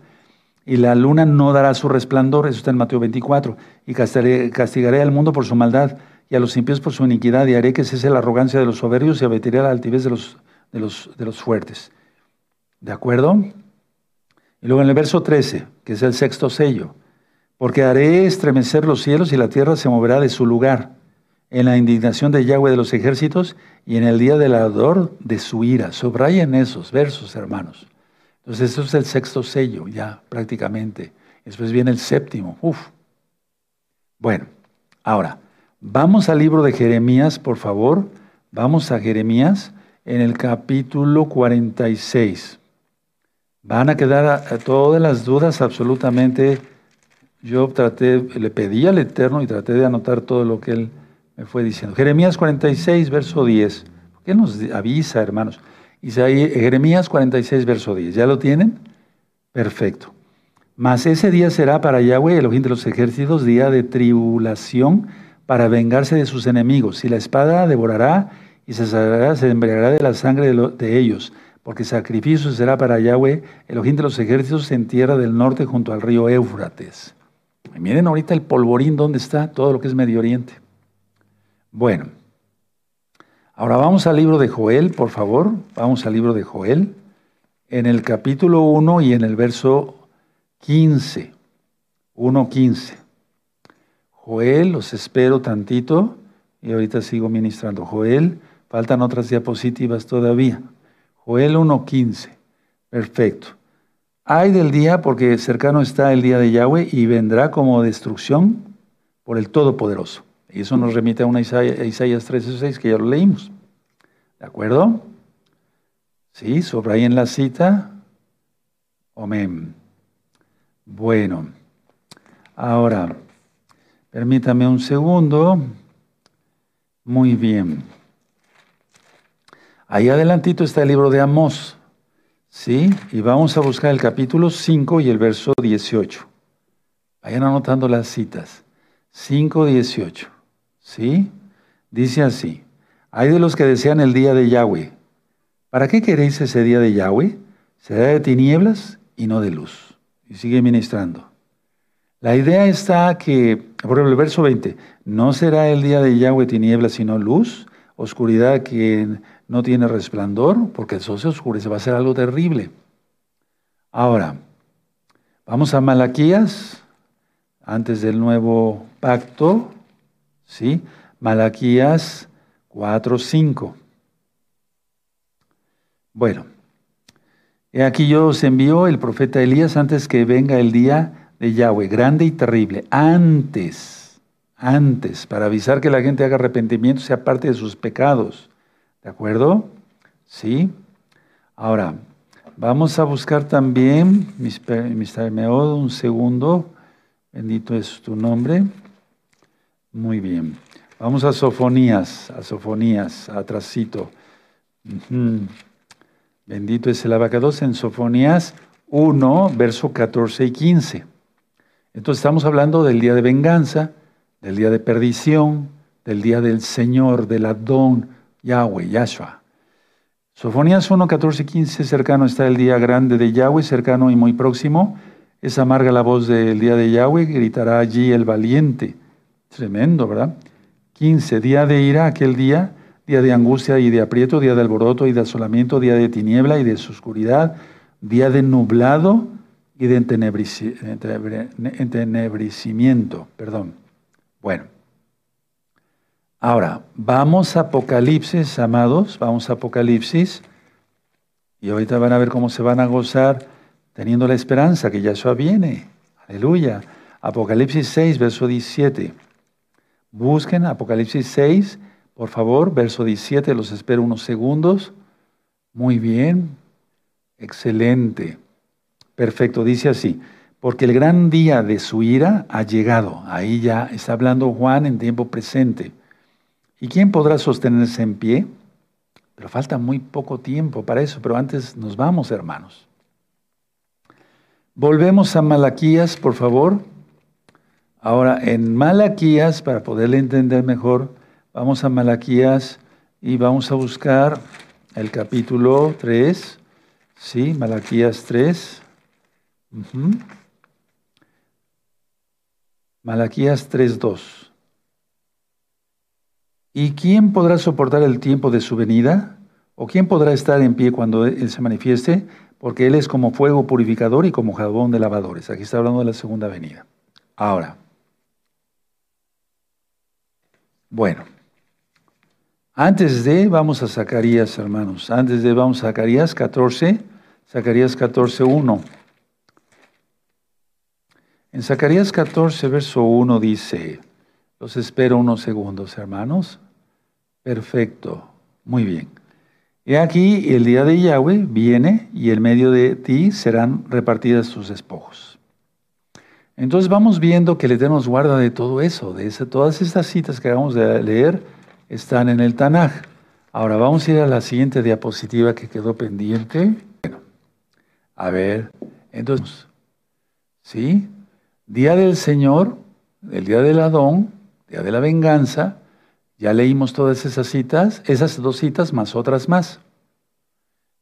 Y la luna no dará su resplandor, eso está en Mateo 24. Y castigaré, castigaré al mundo por su maldad y a los impíos por su iniquidad, y haré que cese la arrogancia de los soberbios y abatiré la altivez de los, de los, de los fuertes. ¿De acuerdo? Y luego en el verso 13, que es el sexto sello, porque haré estremecer los cielos y la tierra se moverá de su lugar, en la indignación de Yahweh de los ejércitos y en el día del ardor de su ira. Subrayen esos versos, hermanos. Entonces, eso es el sexto sello, ya prácticamente. Después viene el séptimo. Uf. Bueno, ahora, Vamos al libro de Jeremías, por favor. Vamos a Jeremías en el capítulo 46. Van a quedar todas las dudas absolutamente. Yo traté, le pedí al Eterno y traté de anotar todo lo que él me fue diciendo. Jeremías 46, verso 10. ¿Qué nos avisa, hermanos? Jeremías 46, verso 10. ¿Ya lo tienen? Perfecto. Mas ese día será para Yahweh, el ojín de los ejércitos, día de tribulación para vengarse de sus enemigos. Y la espada devorará y se, se embriagará de la sangre de, ellos, porque sacrificio será para Yahweh, el ojín de los ejércitos en tierra del norte junto al río Éufrates. Y miren ahorita el polvorín donde está todo lo que es Medio Oriente. Bueno, ahora vamos al libro de Joel, por favor. Vamos al libro de Joel, en el capítulo 1 y en el verso 15. 1.15. Joel, los espero tantito y ahorita sigo ministrando. Joel, faltan otras diapositivas todavía. Joel 1.15, perfecto. Hay del día porque cercano está el día de Yahweh y vendrá como destrucción por el Todopoderoso. Y eso nos remite a una Isaías, Isaías 13.6 que ya lo leímos. ¿De acuerdo? Sí, sobre ahí en la cita. Amén. Bueno, ahora... Permítame un segundo. Muy bien. Ahí adelantito está el libro de Amós. ¿Sí? Y vamos a buscar el capítulo 5 y el verso 18. Vayan anotando las citas. 5, 18. ¿Sí? Dice así. Hay de los que desean el día de Yahweh. ¿Para qué queréis ese día de Yahweh? Será de tinieblas y no de luz. Y sigue ministrando. La idea está que, por ejemplo, el verso 20, no será el día de Yahweh tiniebla, sino luz, oscuridad que no tiene resplandor, porque el sol se oscurece, va a ser algo terrible. Ahora, vamos a Malaquías, antes del nuevo pacto, ¿sí? Malaquías 4, 5. Bueno, he aquí yo os envío el profeta Elías antes que venga el día de Yahweh, grande y terrible, antes, antes, para avisar que la gente haga arrepentimiento, sea parte de sus pecados. ¿De acuerdo? Sí. Ahora, vamos a buscar también, Mr. Meod, un segundo. Bendito es tu nombre. Muy bien. Vamos a Sofonías, a Sofonías, atrasito. Bendito es el abacados en Sofonías 1, verso 14 y 15. Entonces estamos hablando del día de venganza, del día de perdición, del día del Señor, del Adón, Yahweh, Yahshua. Sofonías 1, 14 y 15, cercano está el día grande de Yahweh, cercano y muy próximo. Es amarga la voz del día de Yahweh, gritará allí el valiente. Tremendo, ¿verdad? 15, día de ira, aquel día, día de angustia y de aprieto, día de alboroto y de asolamiento, día de tiniebla y de oscuridad, día de nublado y de entenebrecimiento. Perdón. Bueno. Ahora, vamos a Apocalipsis, amados, vamos a Apocalipsis, y ahorita van a ver cómo se van a gozar teniendo la esperanza que Yahshua viene. Aleluya. Apocalipsis 6, verso 17. Busquen Apocalipsis 6, por favor, verso 17, los espero unos segundos. Muy bien, excelente, perfecto, dice así, porque el gran día de su ira ha llegado. Ahí ya está hablando Juan en tiempo presente. ¿Y quién podrá sostenerse en pie? Pero falta muy poco tiempo para eso, pero antes nos vamos, hermanos. Volvemos a Malaquías, por favor. Ahora, en Malaquías, para poderle entender mejor, Vamos a Malaquías y vamos a buscar el capítulo 3. Sí, Malaquías 3. Malaquías 3.2. ¿Y quién podrá soportar el tiempo de su venida? ¿O quién podrá estar en pie cuando Él se manifieste? Porque Él es como fuego purificador y como jabón de lavadores. Aquí está hablando de la segunda venida. Ahora. Bueno. Antes de, vamos a Zacarías, hermanos. Antes de, vamos a Zacarías 14, Zacarías 14, 1. En Zacarías 14, verso 1 dice, los espero unos segundos, hermanos. Perfecto, muy bien. Y aquí el día de Yahweh viene y en medio de ti serán repartidas tus despojos. Entonces vamos viendo que el Eterno nos guarda de todo eso, de todas estas citas que acabamos de leer están en el Tanaj. Ahora vamos a ir a la siguiente diapositiva que quedó pendiente. Bueno, a ver, entonces, ¿sí? Día del Señor, el día del Adón, día de la venganza, ya leímos todas esas citas, esas dos citas más otras más.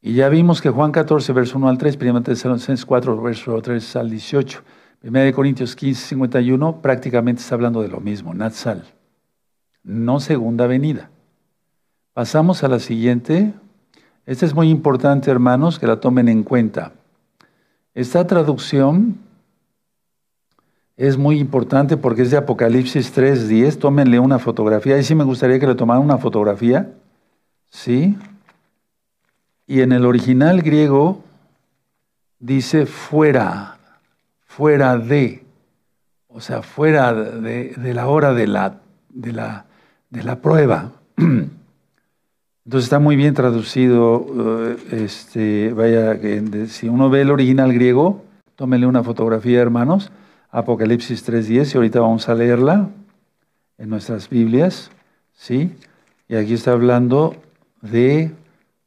Y ya vimos que Juan 14, verso 1 al 3, 1 Tesalonicenses 4, verso 3 al 18, 1 Corintios 15, 51, prácticamente está hablando de lo mismo, Natsal no segunda venida. Pasamos a la siguiente. Esta es muy importante, hermanos, que la tomen en cuenta. Esta traducción es muy importante porque es de Apocalipsis 3.10. Tómenle una fotografía. Ahí sí me gustaría que le tomaran una fotografía. ¿Sí? Y en el original griego dice fuera, fuera de, o sea, fuera de, la hora de la, de la de la prueba. Entonces está muy bien traducido. Eh, este, vaya, si uno ve el original griego, tómenle una fotografía, hermanos. Apocalipsis 3.10, y ahorita vamos a leerla en nuestras Biblias. ¿sí? Y aquí está hablando de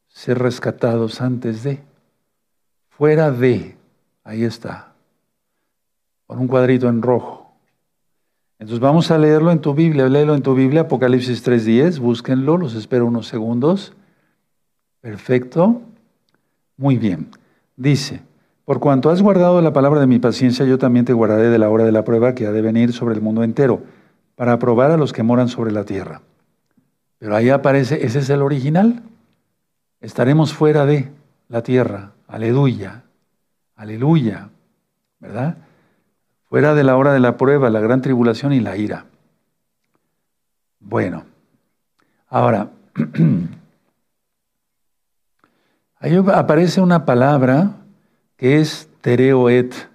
ser rescatados antes de. Fuera de. Ahí está. Con un cuadrito en rojo. Entonces vamos a leerlo en tu Biblia, léelo en tu Biblia, Apocalipsis 3.10, búsquenlo, los espero unos segundos. Perfecto. Muy bien. Dice, por cuanto has guardado la palabra de mi paciencia, yo también te guardaré de la hora de la prueba que ha de venir sobre el mundo entero, para probar a los que moran sobre la tierra. Pero ahí aparece, ese es el original. Estaremos fuera de la tierra. Aleluya. Aleluya. ¿Verdad? Fuera de la hora de la prueba, la gran tribulación y la ira. Bueno, ahora, ahí aparece una palabra que es tereoet.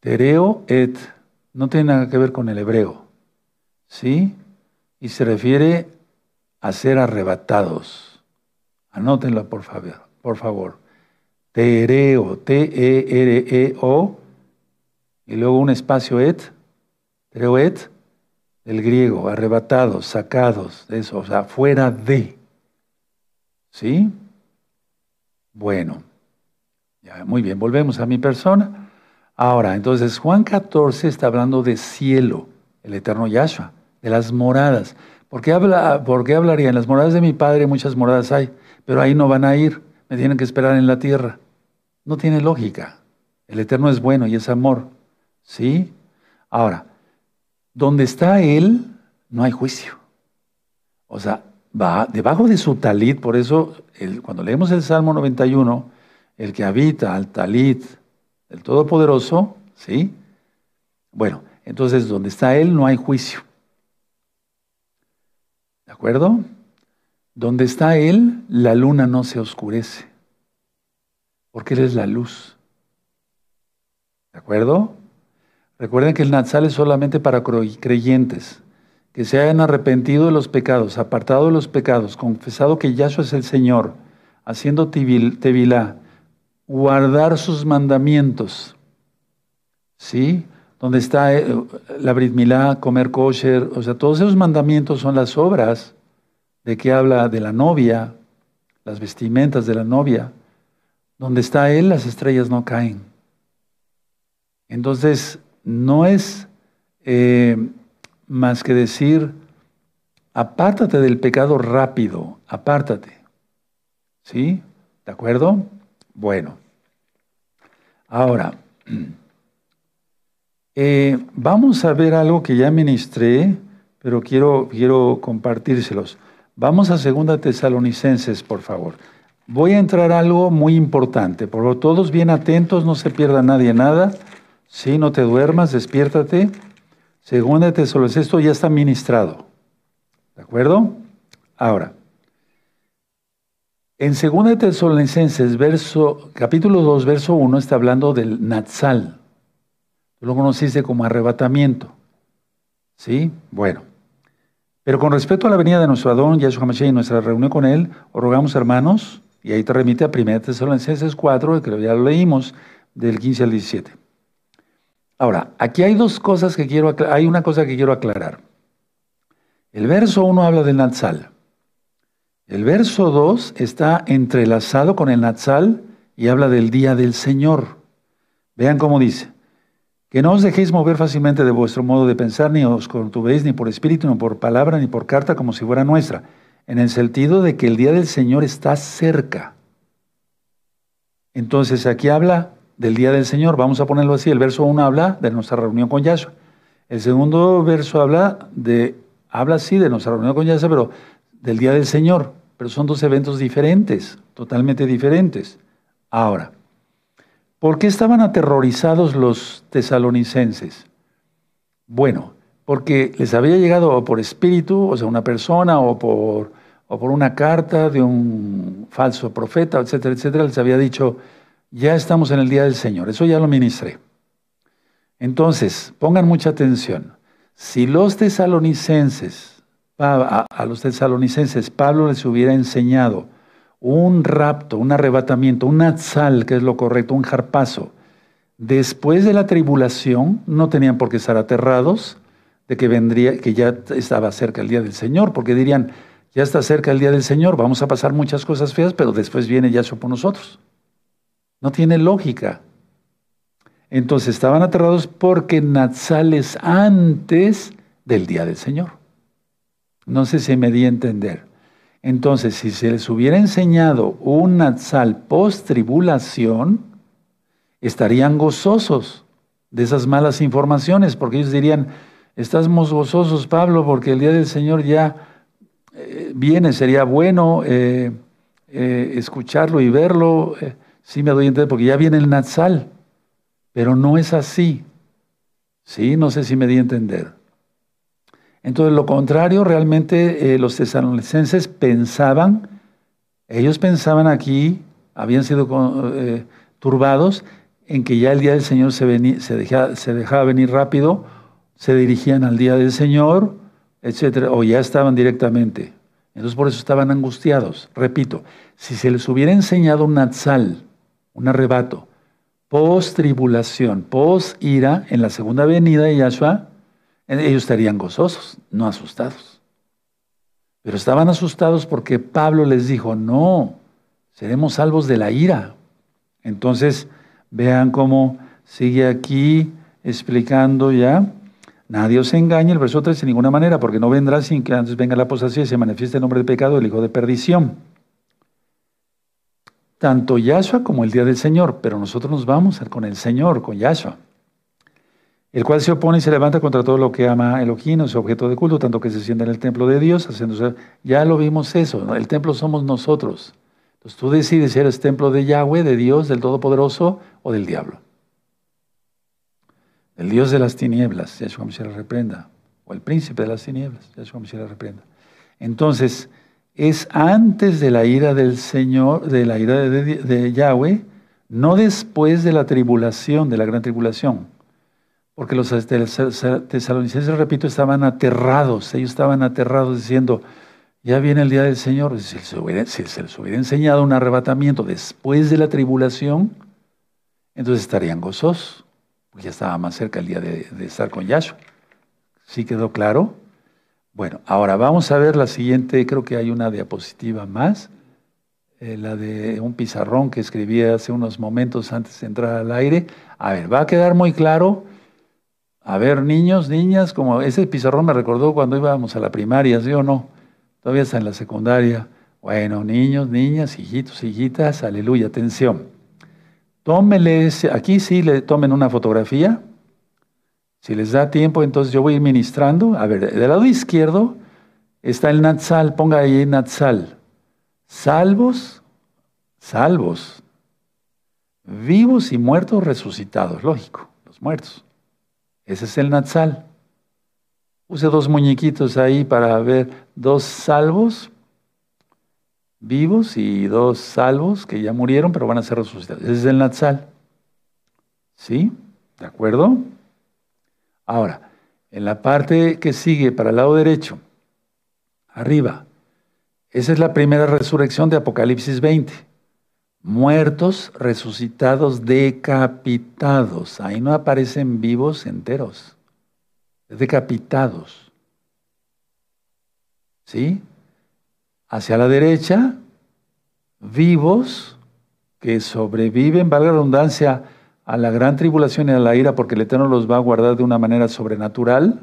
Tereoet no tiene nada que ver con el hebreo, ¿sí? Y se refiere a ser arrebatados. Anótenlo, por favor. Por favor. Tereo, T-E-R-E-O, y luego un espacio et, pero et, del griego, arrebatados, sacados eso, o sea, fuera de. ¿Sí? Bueno, ya, muy bien, volvemos a mi persona. Ahora, entonces Juan 14 está hablando de cielo, el eterno Yahshua, de las moradas. ¿Por qué, habla, ¿Por qué hablaría? En las moradas de mi padre muchas moradas hay, pero ahí no van a ir, me tienen que esperar en la tierra. No tiene lógica. El eterno es bueno y es amor. ¿Sí? Ahora, donde está Él, no hay juicio. O sea, va debajo de su talit, por eso cuando leemos el Salmo 91, el que habita al talit del Todopoderoso, ¿sí? Bueno, entonces donde está Él no hay juicio. ¿De acuerdo? Donde está Él, la luna no se oscurece, porque Él es la luz. ¿De acuerdo? Recuerden que el Natsal es solamente para creyentes, que se hayan arrepentido de los pecados, apartado de los pecados, confesado que Yahshua es el Señor, haciendo tevilá, guardar sus mandamientos. ¿Sí? Donde está eh, la Brit Milá, comer kosher, o sea, todos esos mandamientos son las obras de que habla de la novia, las vestimentas de la novia. Donde está Él, las estrellas no caen. Entonces, no es eh, más que decir, apártate del pecado rápido, apártate. ¿Sí? ¿De acuerdo? Bueno. Ahora, eh, vamos a ver algo que ya ministré, pero quiero, quiero compartírselos. Vamos a Segunda Tesalonicenses, por favor. Voy a entrar a algo muy importante, por lo todos bien atentos, no se pierda nadie nada. Sí, no te duermas, despiértate. Segunda Tesalonicenses, esto ya está ministrado. ¿De acuerdo? Ahora, en Segunda Tesalonicenses, verso, capítulo 2, verso 1, está hablando del Natsal. Tú lo conociste como arrebatamiento. ¿Sí? Bueno. Pero con respecto a la venida de nuestro Adón, Yahshua Mashiach y nuestra reunión con él, os rogamos, hermanos, y ahí te remite a 1 Tesalonicenses 4, que ya lo leímos, del 15 al 17. Ahora, aquí hay dos cosas que quiero hay una cosa que quiero aclarar. El verso 1 habla del Natsal. El verso 2 está entrelazado con el Natsal y habla del día del Señor. Vean cómo dice. Que no os dejéis mover fácilmente de vuestro modo de pensar, ni os contubéis ni por espíritu, ni por palabra, ni por carta, como si fuera nuestra, en el sentido de que el día del Señor está cerca. Entonces aquí habla del día del Señor. Vamos a ponerlo así. El verso 1 habla de nuestra reunión con Yahshua. El segundo verso habla de, habla así de nuestra reunión con Yahshua, pero del día del Señor. Pero son dos eventos diferentes, totalmente diferentes. Ahora, ¿por qué estaban aterrorizados los tesalonicenses? Bueno, porque les había llegado por espíritu, o sea, una persona, o por, o por una carta de un falso profeta, etcétera, etcétera, les había dicho, ya estamos en el día del Señor, eso ya lo ministré. Entonces, pongan mucha atención. Si los tesalonicenses, a, los tesalonicenses, Pablo les hubiera enseñado un rapto, un arrebatamiento, un atzal, que es lo correcto, un jarpazo, después de la tribulación, no tenían por qué estar aterrados de que vendría, que ya estaba cerca el día del Señor, porque dirían, ya está cerca el día del Señor, vamos a pasar muchas cosas feas, pero después viene ya por nosotros. No tiene lógica. Entonces estaban aterrados porque Natsal es antes del día del Señor. No sé si me di a entender. Entonces, si se les hubiera enseñado un Natsal post tribulación, estarían gozosos de esas malas informaciones, porque ellos dirían, estamos gozosos, Pablo, porque el día del Señor ya eh, viene, sería bueno eh, eh, escucharlo y verlo. Sí me doy a entender, porque ya viene el Natsal, pero no es así. Sí, no sé si me di a entender. Entonces, lo contrario, realmente eh, los tesalonicenses pensaban, ellos pensaban aquí, habían sido eh, turbados en que ya el día del Señor se, se, dejaba, se dejaba venir rápido, se dirigían al día del Señor, etcétera, o ya estaban directamente. Entonces, por eso estaban angustiados. Repito, si se les hubiera enseñado un Natsal, un arrebato, post tribulación, post ira, en la segunda venida de Yahshua, ellos estarían gozosos, no asustados. Pero estaban asustados porque Pablo les dijo, no, seremos salvos de la ira. Entonces, vean cómo sigue aquí explicando ya. Nadie os engañe, el verso 3, de ninguna manera, porque no vendrá sin que antes venga la apostasía y se manifieste el nombre de pecado, el hijo de perdición. Tanto Yahshua como el día del Señor, pero nosotros nos vamos con el Señor, con Yahshua el cual se opone y se levanta contra todo lo que ama Elohim, su objeto de culto, tanto que se sienta en el templo de Dios, haciéndose, ya lo vimos eso, el templo somos nosotros. Entonces tú decides si eres templo de Yahweh, de Dios, del Todopoderoso o del diablo. El Dios de las tinieblas, Yahshua la reprenda, o el príncipe de las tinieblas, Yahshua la reprenda. Entonces, es antes de la ira del Señor, de la ira de, Yahweh, no después de la tribulación, de la gran tribulación. Porque los tesalonicenses, repito, estaban aterrados. Ellos estaban aterrados diciendo, ya viene el día del Señor. Si se, les hubiera enseñado un arrebatamiento después de la tribulación, entonces estarían gozosos. Porque ya estaba más cerca el día de, estar con Yahshua. ¿Sí quedó claro? Bueno, ahora vamos a ver la siguiente, creo que hay una diapositiva más, eh, la de un pizarrón que escribí hace unos momentos antes de entrar al aire. A ver, va a quedar muy claro a ver, niños, niñas, como ese pizarrón me recordó cuando íbamos a la primaria, ¿sí o no? Todavía está en la secundaria. Bueno, niños, niñas, hijitos, hijitas, aleluya, atención. Tómenles, aquí sí le tomen una fotografía. Si les da tiempo, entonces yo voy a ir ministrando. A ver, del lado izquierdo está el Natsal, ponga ahí Natsal. Salvos, salvos, vivos y muertos resucitados, lógico, los muertos. Ese es el Natsal. Puse dos muñequitos ahí para ver dos salvos vivos y dos salvos que ya murieron, pero van a ser resucitados. Ese es el Natsal. ¿Sí? ¿De acuerdo? Ahora, en la parte que sigue para el lado derecho, arriba, esa es la primera resurrección de Apocalipsis 20 muertos, resucitados, decapitados. Ahí no aparecen vivos enteros, decapitados. ¿Sí? Hacia la derecha, vivos que sobreviven, valga la redundancia, a la gran tribulación y a la ira, porque el Eterno los va a guardar de una manera sobrenatural.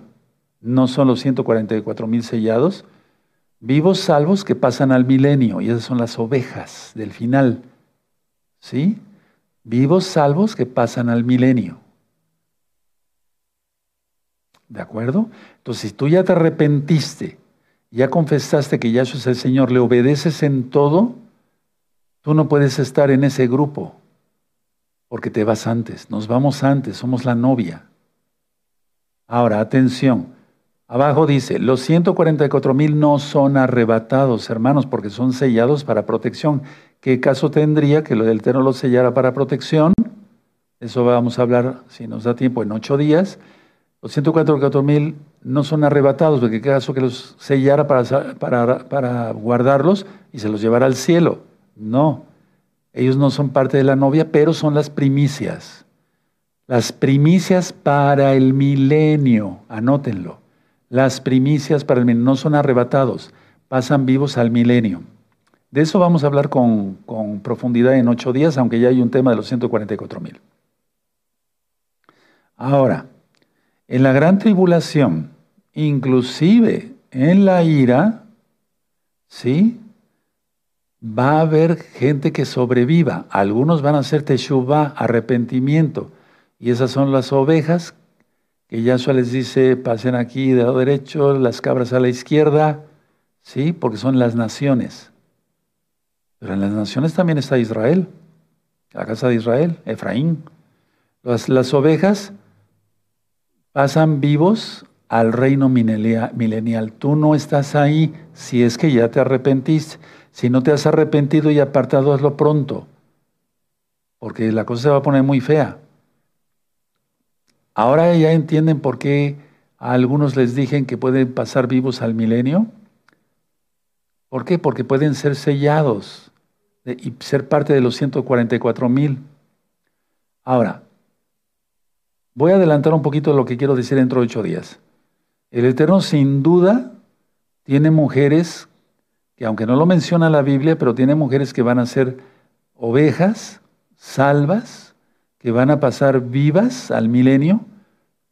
No son los 144 mil sellados. Vivos salvos que pasan al milenio, y esas son las ovejas del final ¿Sí? Vivos salvos que pasan al milenio. ¿De acuerdo? Entonces, si tú ya te arrepentiste, ya confesaste que Yahshua es el Señor, le obedeces en todo, tú no puedes estar en ese grupo, porque te vas antes, nos vamos antes, somos la novia. Ahora, atención, abajo dice, los 144 mil no son arrebatados, hermanos, porque son sellados para protección. ¿Qué caso tendría que el Eterno lo sellara para protección? Eso vamos a hablar, si nos da tiempo, en ocho días. Los 144 mil no son arrebatados, porque qué caso que los sellara para guardarlos y se los llevara al cielo. No, ellos no son parte de la novia, pero son las primicias. Las primicias para el milenio, anótenlo. Las primicias para el milenio no son arrebatados, pasan vivos al milenio. De eso vamos a hablar con, profundidad en ocho días, aunque ya hay un tema de los 144 mil. Ahora, en la gran tribulación, inclusive en la ira, ¿sí? Va a haber gente que sobreviva. Algunos van a hacer teshuvah, arrepentimiento. Y esas son las ovejas que Yahshua les dice, pasen aquí de lado derecho, las cabras a la izquierda, ¿sí? Porque son las naciones. Pero en las naciones también está Israel, la casa de Israel, Efraín. Las, ovejas pasan vivos al reino milenial. Tú no estás ahí si es que ya te arrepentiste. Si no te has arrepentido y apartado, hazlo pronto, porque la cosa se va a poner muy fea. Ahora ya entienden por qué a algunos les dije que pueden pasar vivos al milenio. ¿Por qué? Porque pueden ser sellados y ser parte de los 144 mil. Ahora, voy a adelantar un poquito lo que quiero decir dentro de ocho días. El Eterno sin duda tiene mujeres que aunque no lo menciona la Biblia, pero tiene mujeres que van a ser ovejas salvas, que van a pasar vivas al milenio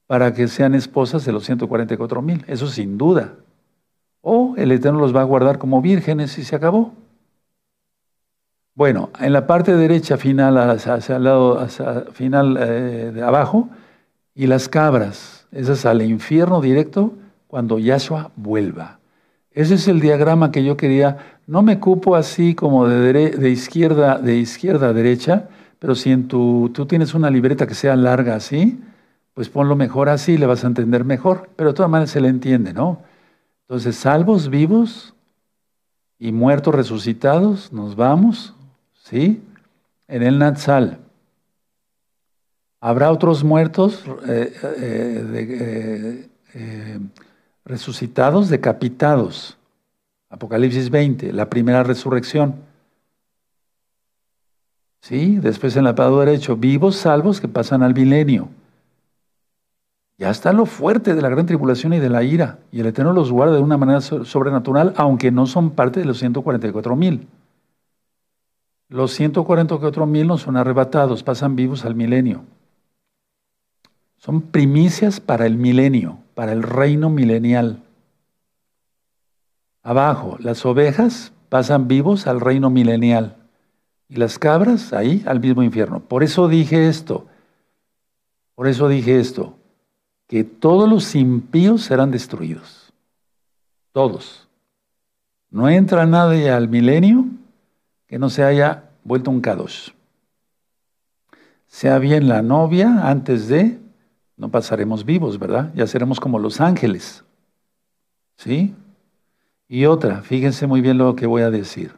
para que sean esposas de los 144 mil. Eso sin duda. O el Eterno los va a guardar como vírgenes y se acabó. Bueno, en la parte derecha final, hacia, el lado final eh, de abajo, y las cabras, esas al infierno directo cuando Yahshua vuelva. Ese es el diagrama que yo quería. No me cupo así como de, de izquierda, de a derecha, pero si en tu, tú tienes una libreta que sea larga así, pues ponlo mejor así, le vas a entender mejor. Pero de todas maneras se le entiende, ¿no? Entonces, salvos, vivos y muertos resucitados, nos vamos, ¿sí? En el Natsal. Habrá otros muertos eh, eh, eh, resucitados, decapitados. Apocalipsis 20, la primera resurrección. ¿Sí? Después en el lado derecho, vivos, salvos que pasan al milenio. Ya está lo fuerte de la gran tribulación y de la ira. Y el Eterno los guarda de una manera sobrenatural, aunque no son parte de los 144 mil. Los 144 mil no son arrebatados, pasan vivos al milenio. Son primicias para el milenio, para el reino milenial. Abajo, las ovejas pasan vivos al reino milenial. Y las cabras ahí al mismo infierno. Por eso dije esto. Por eso dije esto que todos los impíos serán destruidos. Todos. No entra nadie al milenio que no se haya vuelto un kadosh. Sea bien la novia antes de, no pasaremos vivos, ¿verdad? Ya seremos como los ángeles. ¿Sí? Y otra, fíjense muy bien lo que voy a decir.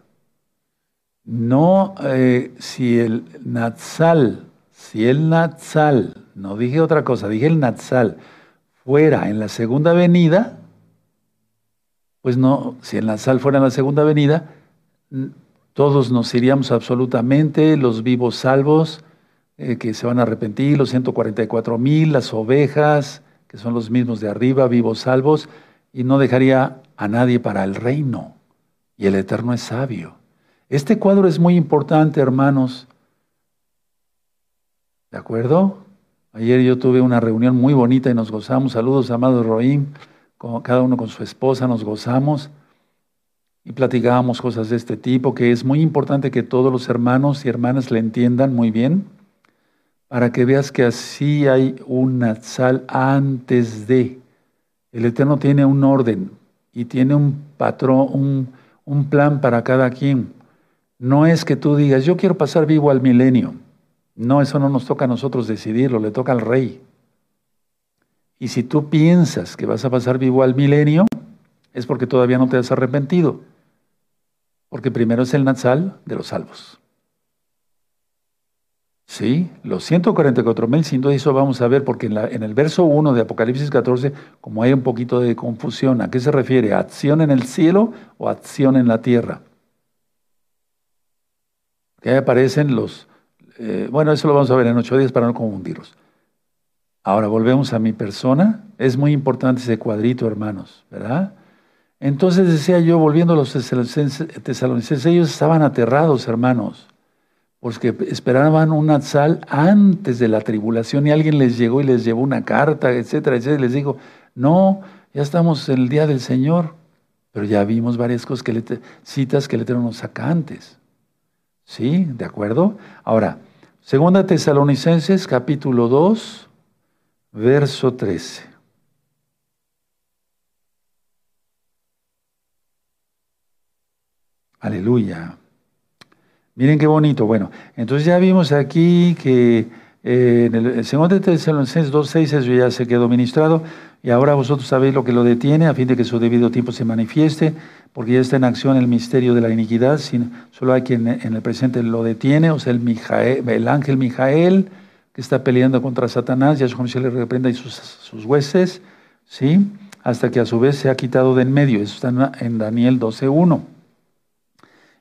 No, eh, si el Natsal, si el Natsal no dije otra cosa, dije el Natsal fuera en la segunda venida, pues no, si el Natsal fuera en la segunda venida, todos nos iríamos absolutamente, los vivos salvos, eh, que se van a arrepentir, los 144 mil, las ovejas, que son los mismos de arriba, vivos salvos, y no dejaría a nadie para el reino. Y el Eterno es sabio. Este cuadro es muy importante, hermanos. ¿De acuerdo? Ayer yo tuve una reunión muy bonita y nos gozamos. Saludos, amado Roim. Cada uno con su esposa nos gozamos y platicábamos cosas de este tipo, que es muy importante que todos los hermanos y hermanas le entiendan muy bien, para que veas que así hay un Natsal antes de. El Eterno tiene un orden y tiene un patrón, un, un plan para cada quien. No es que tú digas, yo quiero pasar vivo al milenio. No, eso no nos toca a nosotros decidirlo, le toca al rey. Y si tú piensas que vas a pasar vivo al milenio, es porque todavía no te has arrepentido. Porque primero es el Natsal de los salvos. Sí, los 144 mil, sin duda eso vamos a ver, porque en, el verso 1 de Apocalipsis 14, como hay un poquito de confusión, ¿a qué se refiere? ¿Acción en el cielo o acción en la tierra? Que aparecen los, eh, bueno, eso lo vamos a ver en ocho días para no confundirlos. Ahora volvemos a mi persona. Es muy importante ese cuadrito, hermanos, ¿verdad? Entonces decía yo, volviendo a los tesalonicenses, ellos estaban aterrados, hermanos, porque esperaban un sal antes de la tribulación y alguien les llegó y les llevó una carta, etcétera, etcétera, y les dijo, no, ya estamos en el día del Señor, pero ya vimos varias cosas que citas que le tenemos nos saca antes. ¿Sí? ¿De acuerdo? Ahora, Segunda Tesalonicenses capítulo 2, verso 13. Aleluya. Miren qué bonito. Bueno, entonces ya vimos aquí que eh, en el segundo Tesalonicenses 2.6 eso ya se quedó ministrado y ahora vosotros sabéis lo que lo detiene a fin de que su debido tiempo se manifieste porque ya está en acción el misterio de la iniquidad, solo hay quien en el presente lo detiene, o sea, el, ángel Mijael, que está peleando contra Satanás, ya se le reprenda y sus, sus hueses, ¿sí? hasta que a su vez se ha quitado de en medio. Eso está en Daniel 12.1.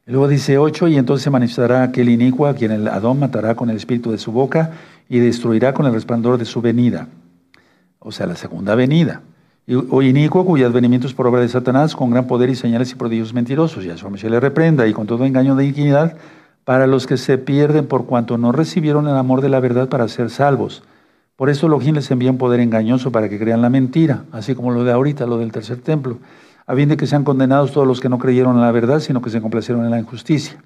Luego dice 8, y entonces se manifestará aquel inicuo a quien el Adón matará con el espíritu de su boca y destruirá con el resplandor de su venida. O sea, la segunda venida. o inicuo cuyo advenimiento por obra de Satanás, con gran poder y señales y prodigios mentirosos. Y a su le reprenda, y con todo engaño de iniquidad, para los que se pierden por cuanto no recibieron el amor de la verdad para ser salvos. Por eso Elohim les envía un poder engañoso para que crean la mentira, así como lo de ahorita, lo del tercer templo, a fin de que sean condenados todos los que no creyeron en la verdad, sino que se complacieron en la injusticia.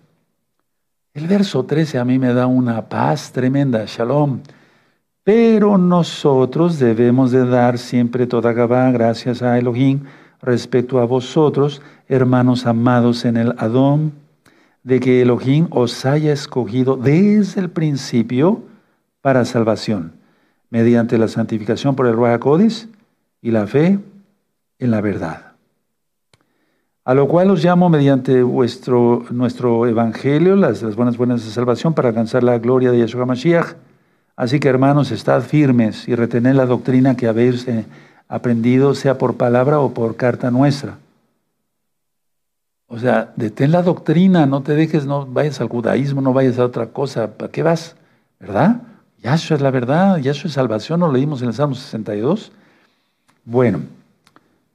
El verso 13 a mí me da una paz tremenda, shalom. Pero nosotros debemos de dar siempre toda Gabá gracias a Elohim respecto a vosotros, hermanos amados en el Adón, de que Elohim os haya escogido desde el principio para salvación, mediante la santificación por el Ruach y la fe en la verdad. A lo cual os llamo mediante nuestro evangelio, las, las buenas buenas de salvación, para alcanzar la gloria de Yeshua Mashiach Así que hermanos, estad firmes y retened la doctrina que habéis eh, aprendido, sea por palabra o por carta nuestra. O sea, detén la doctrina, no te dejes, no vayas al judaísmo, no vayas a otra cosa. ¿Para qué vas? ¿Verdad? Yahshua es la verdad, Yahshua es salvación, lo leímos en el Salmo 62. Bueno,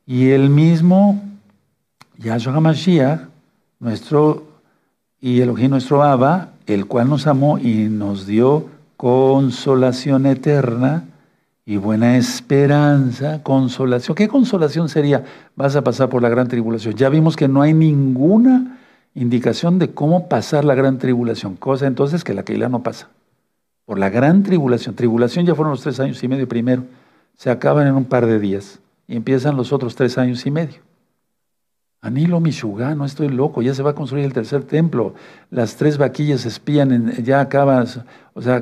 y el mismo Yahshua HaMashiach, nuestro, y Elohim nuestro Abba, el cual nos amó y nos dio consolación eterna y buena esperanza, consolación. ¿Qué consolación sería? Vas a pasar por la gran tribulación. Ya vimos que no hay ninguna indicación de cómo pasar la gran tribulación, cosa entonces que la Keila no pasa. Por la gran tribulación. Tribulación ya fueron los tres años y medio primero. Se acaban en un par de días y empiezan los otros tres años y medio. Anilo Mishugá, no estoy loco, ya se va a construir el tercer templo. Las tres vaquillas espían, ya acaba, o sea,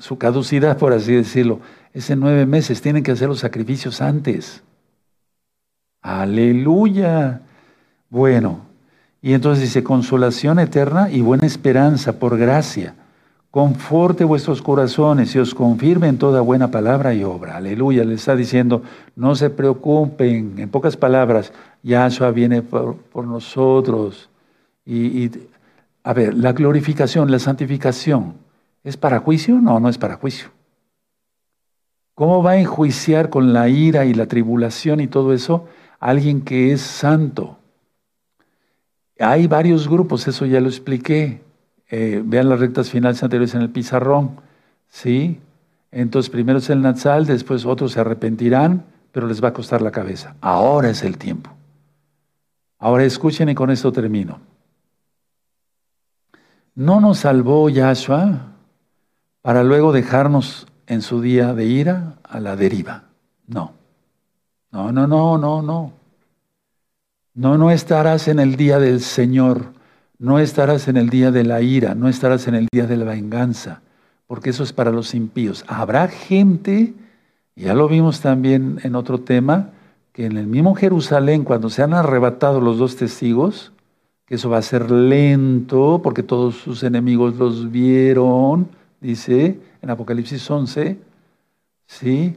su caducidad, por así decirlo. Es en nueve meses, tienen que hacer los sacrificios antes. Aleluya. Bueno, y entonces dice, consolación eterna y buena esperanza por gracia conforte vuestros corazones y os confirme en toda buena palabra y obra. Aleluya, le está diciendo, no se preocupen, en pocas palabras, Yahshua viene por, nosotros. Y, a ver, la glorificación, la santificación, ¿es para juicio? No, no es para juicio. ¿Cómo va a enjuiciar con la ira y la tribulación y todo eso alguien que es santo? Hay varios grupos, eso ya lo expliqué. Eh, vean las rectas finales anteriores en el pizarrón, ¿sí? Entonces primero es el Natsal, después otros se arrepentirán, pero les va a costar la cabeza. Ahora es el tiempo. Ahora escuchen y con esto termino. No nos salvó Yahshua para luego dejarnos en su día de ira a la deriva. No. No, no, no, no, no. No, no estarás en el día del Señor no estarás en el día de la ira, no estarás en el día de la venganza, porque eso es para los impíos. Habrá gente, ya lo vimos también en otro tema, que en el mismo Jerusalén, cuando se han arrebatado los dos testigos, que eso va a ser lento, porque todos sus enemigos los vieron, dice en Apocalipsis 11, ¿sí?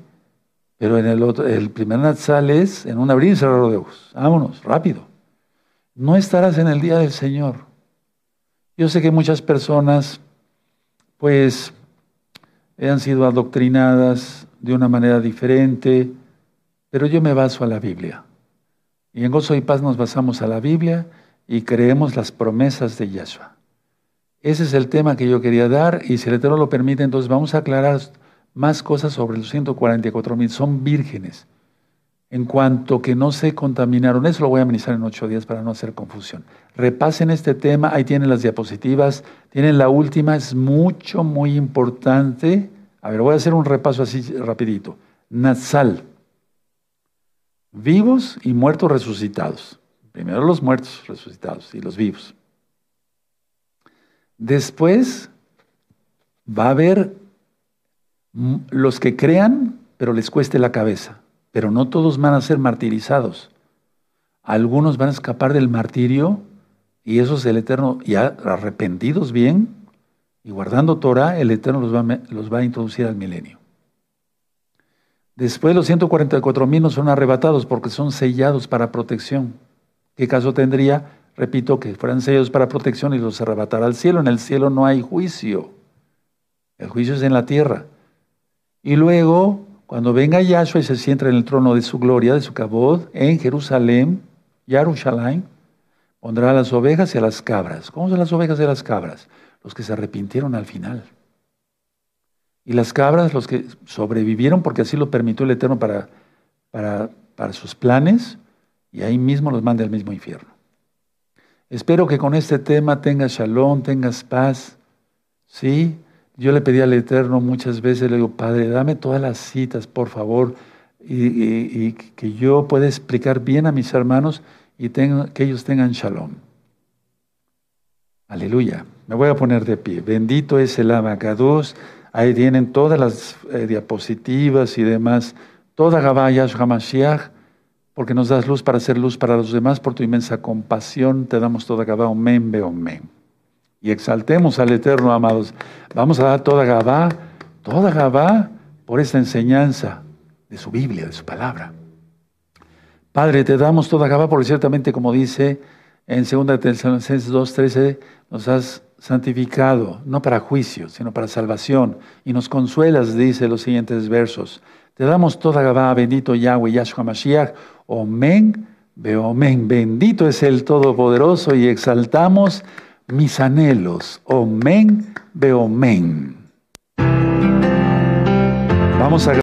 Pero en el, otro, el primer Natsal es en un abrir y cerrar de ojos. Vámonos, rápido. No estarás en el día del Señor. Yo sé que muchas personas, pues, han sido adoctrinadas de una manera diferente, pero yo me baso a la Biblia. Y en Gozo y Paz nos basamos a la Biblia y creemos las promesas de Yahshua. Ese es el tema que yo quería dar y si el Eterno lo permite, entonces vamos a aclarar más cosas sobre los 144 mil. Son vírgenes en cuanto que no se contaminaron. Eso lo voy a amenizar en ocho días para no hacer confusión. Repasen este tema, ahí tienen las diapositivas, tienen la última, es mucho, muy importante. A ver, voy a hacer un repaso así rapidito. Nazal, vivos y muertos resucitados. Primero los muertos resucitados y los vivos. Después va a haber los que crean, pero les cueste la cabeza pero no todos van a ser martirizados. Algunos van a escapar del martirio y esos el Eterno, ya arrepentidos bien y guardando Torah, el Eterno los va, los va a introducir al milenio. Después los 144 mil no son arrebatados porque son sellados para protección. ¿Qué caso tendría? Repito, que fueran sellados para protección y los arrebatará al cielo. En el cielo no hay juicio. El juicio es en la tierra. Y luego Cuando venga Yahshua y se sienta en el trono de su gloria, de su cabod, en Jerusalén, Yarushalayim, pondrá a las ovejas y a las cabras. ¿Cómo son las ovejas y las cabras? Los que se arrepintieron al final. Y las cabras, los que sobrevivieron porque así lo permitió el Eterno para, para, para sus planes, y ahí mismo los manda al mismo infierno. Espero que con este tema tengas shalom, tengas paz. ¿Sí? Yo le pedí al Eterno muchas veces, le digo, Padre, dame todas las citas, por favor, y, que yo pueda explicar bien a mis hermanos y que ellos tengan shalom. Aleluya. Me voy a poner de pie. Bendito es el abacados. Ahí tienen todas las eh, diapositivas y demás. Toda Gabá Yahshua Mashiach, porque nos das luz para hacer luz para los demás. Por tu inmensa compasión te damos toda Gabá. Omen, be omen y exaltemos al Eterno, amados. Vamos a dar toda Gabá, toda Gabá por esta enseñanza de su Biblia, de su palabra. Padre, te damos toda Gabá porque ciertamente, como dice en 2 Tesalonicenses 2.13, nos has santificado, no para juicio, sino para salvación, y nos consuelas, dice los siguientes versos. Te damos toda Gabá, bendito Yahweh, Yahshua Mashiach, Omen, Beomen, bendito es el Todopoderoso, y exaltamos mis anhelos. Omen, beomen. Vamos a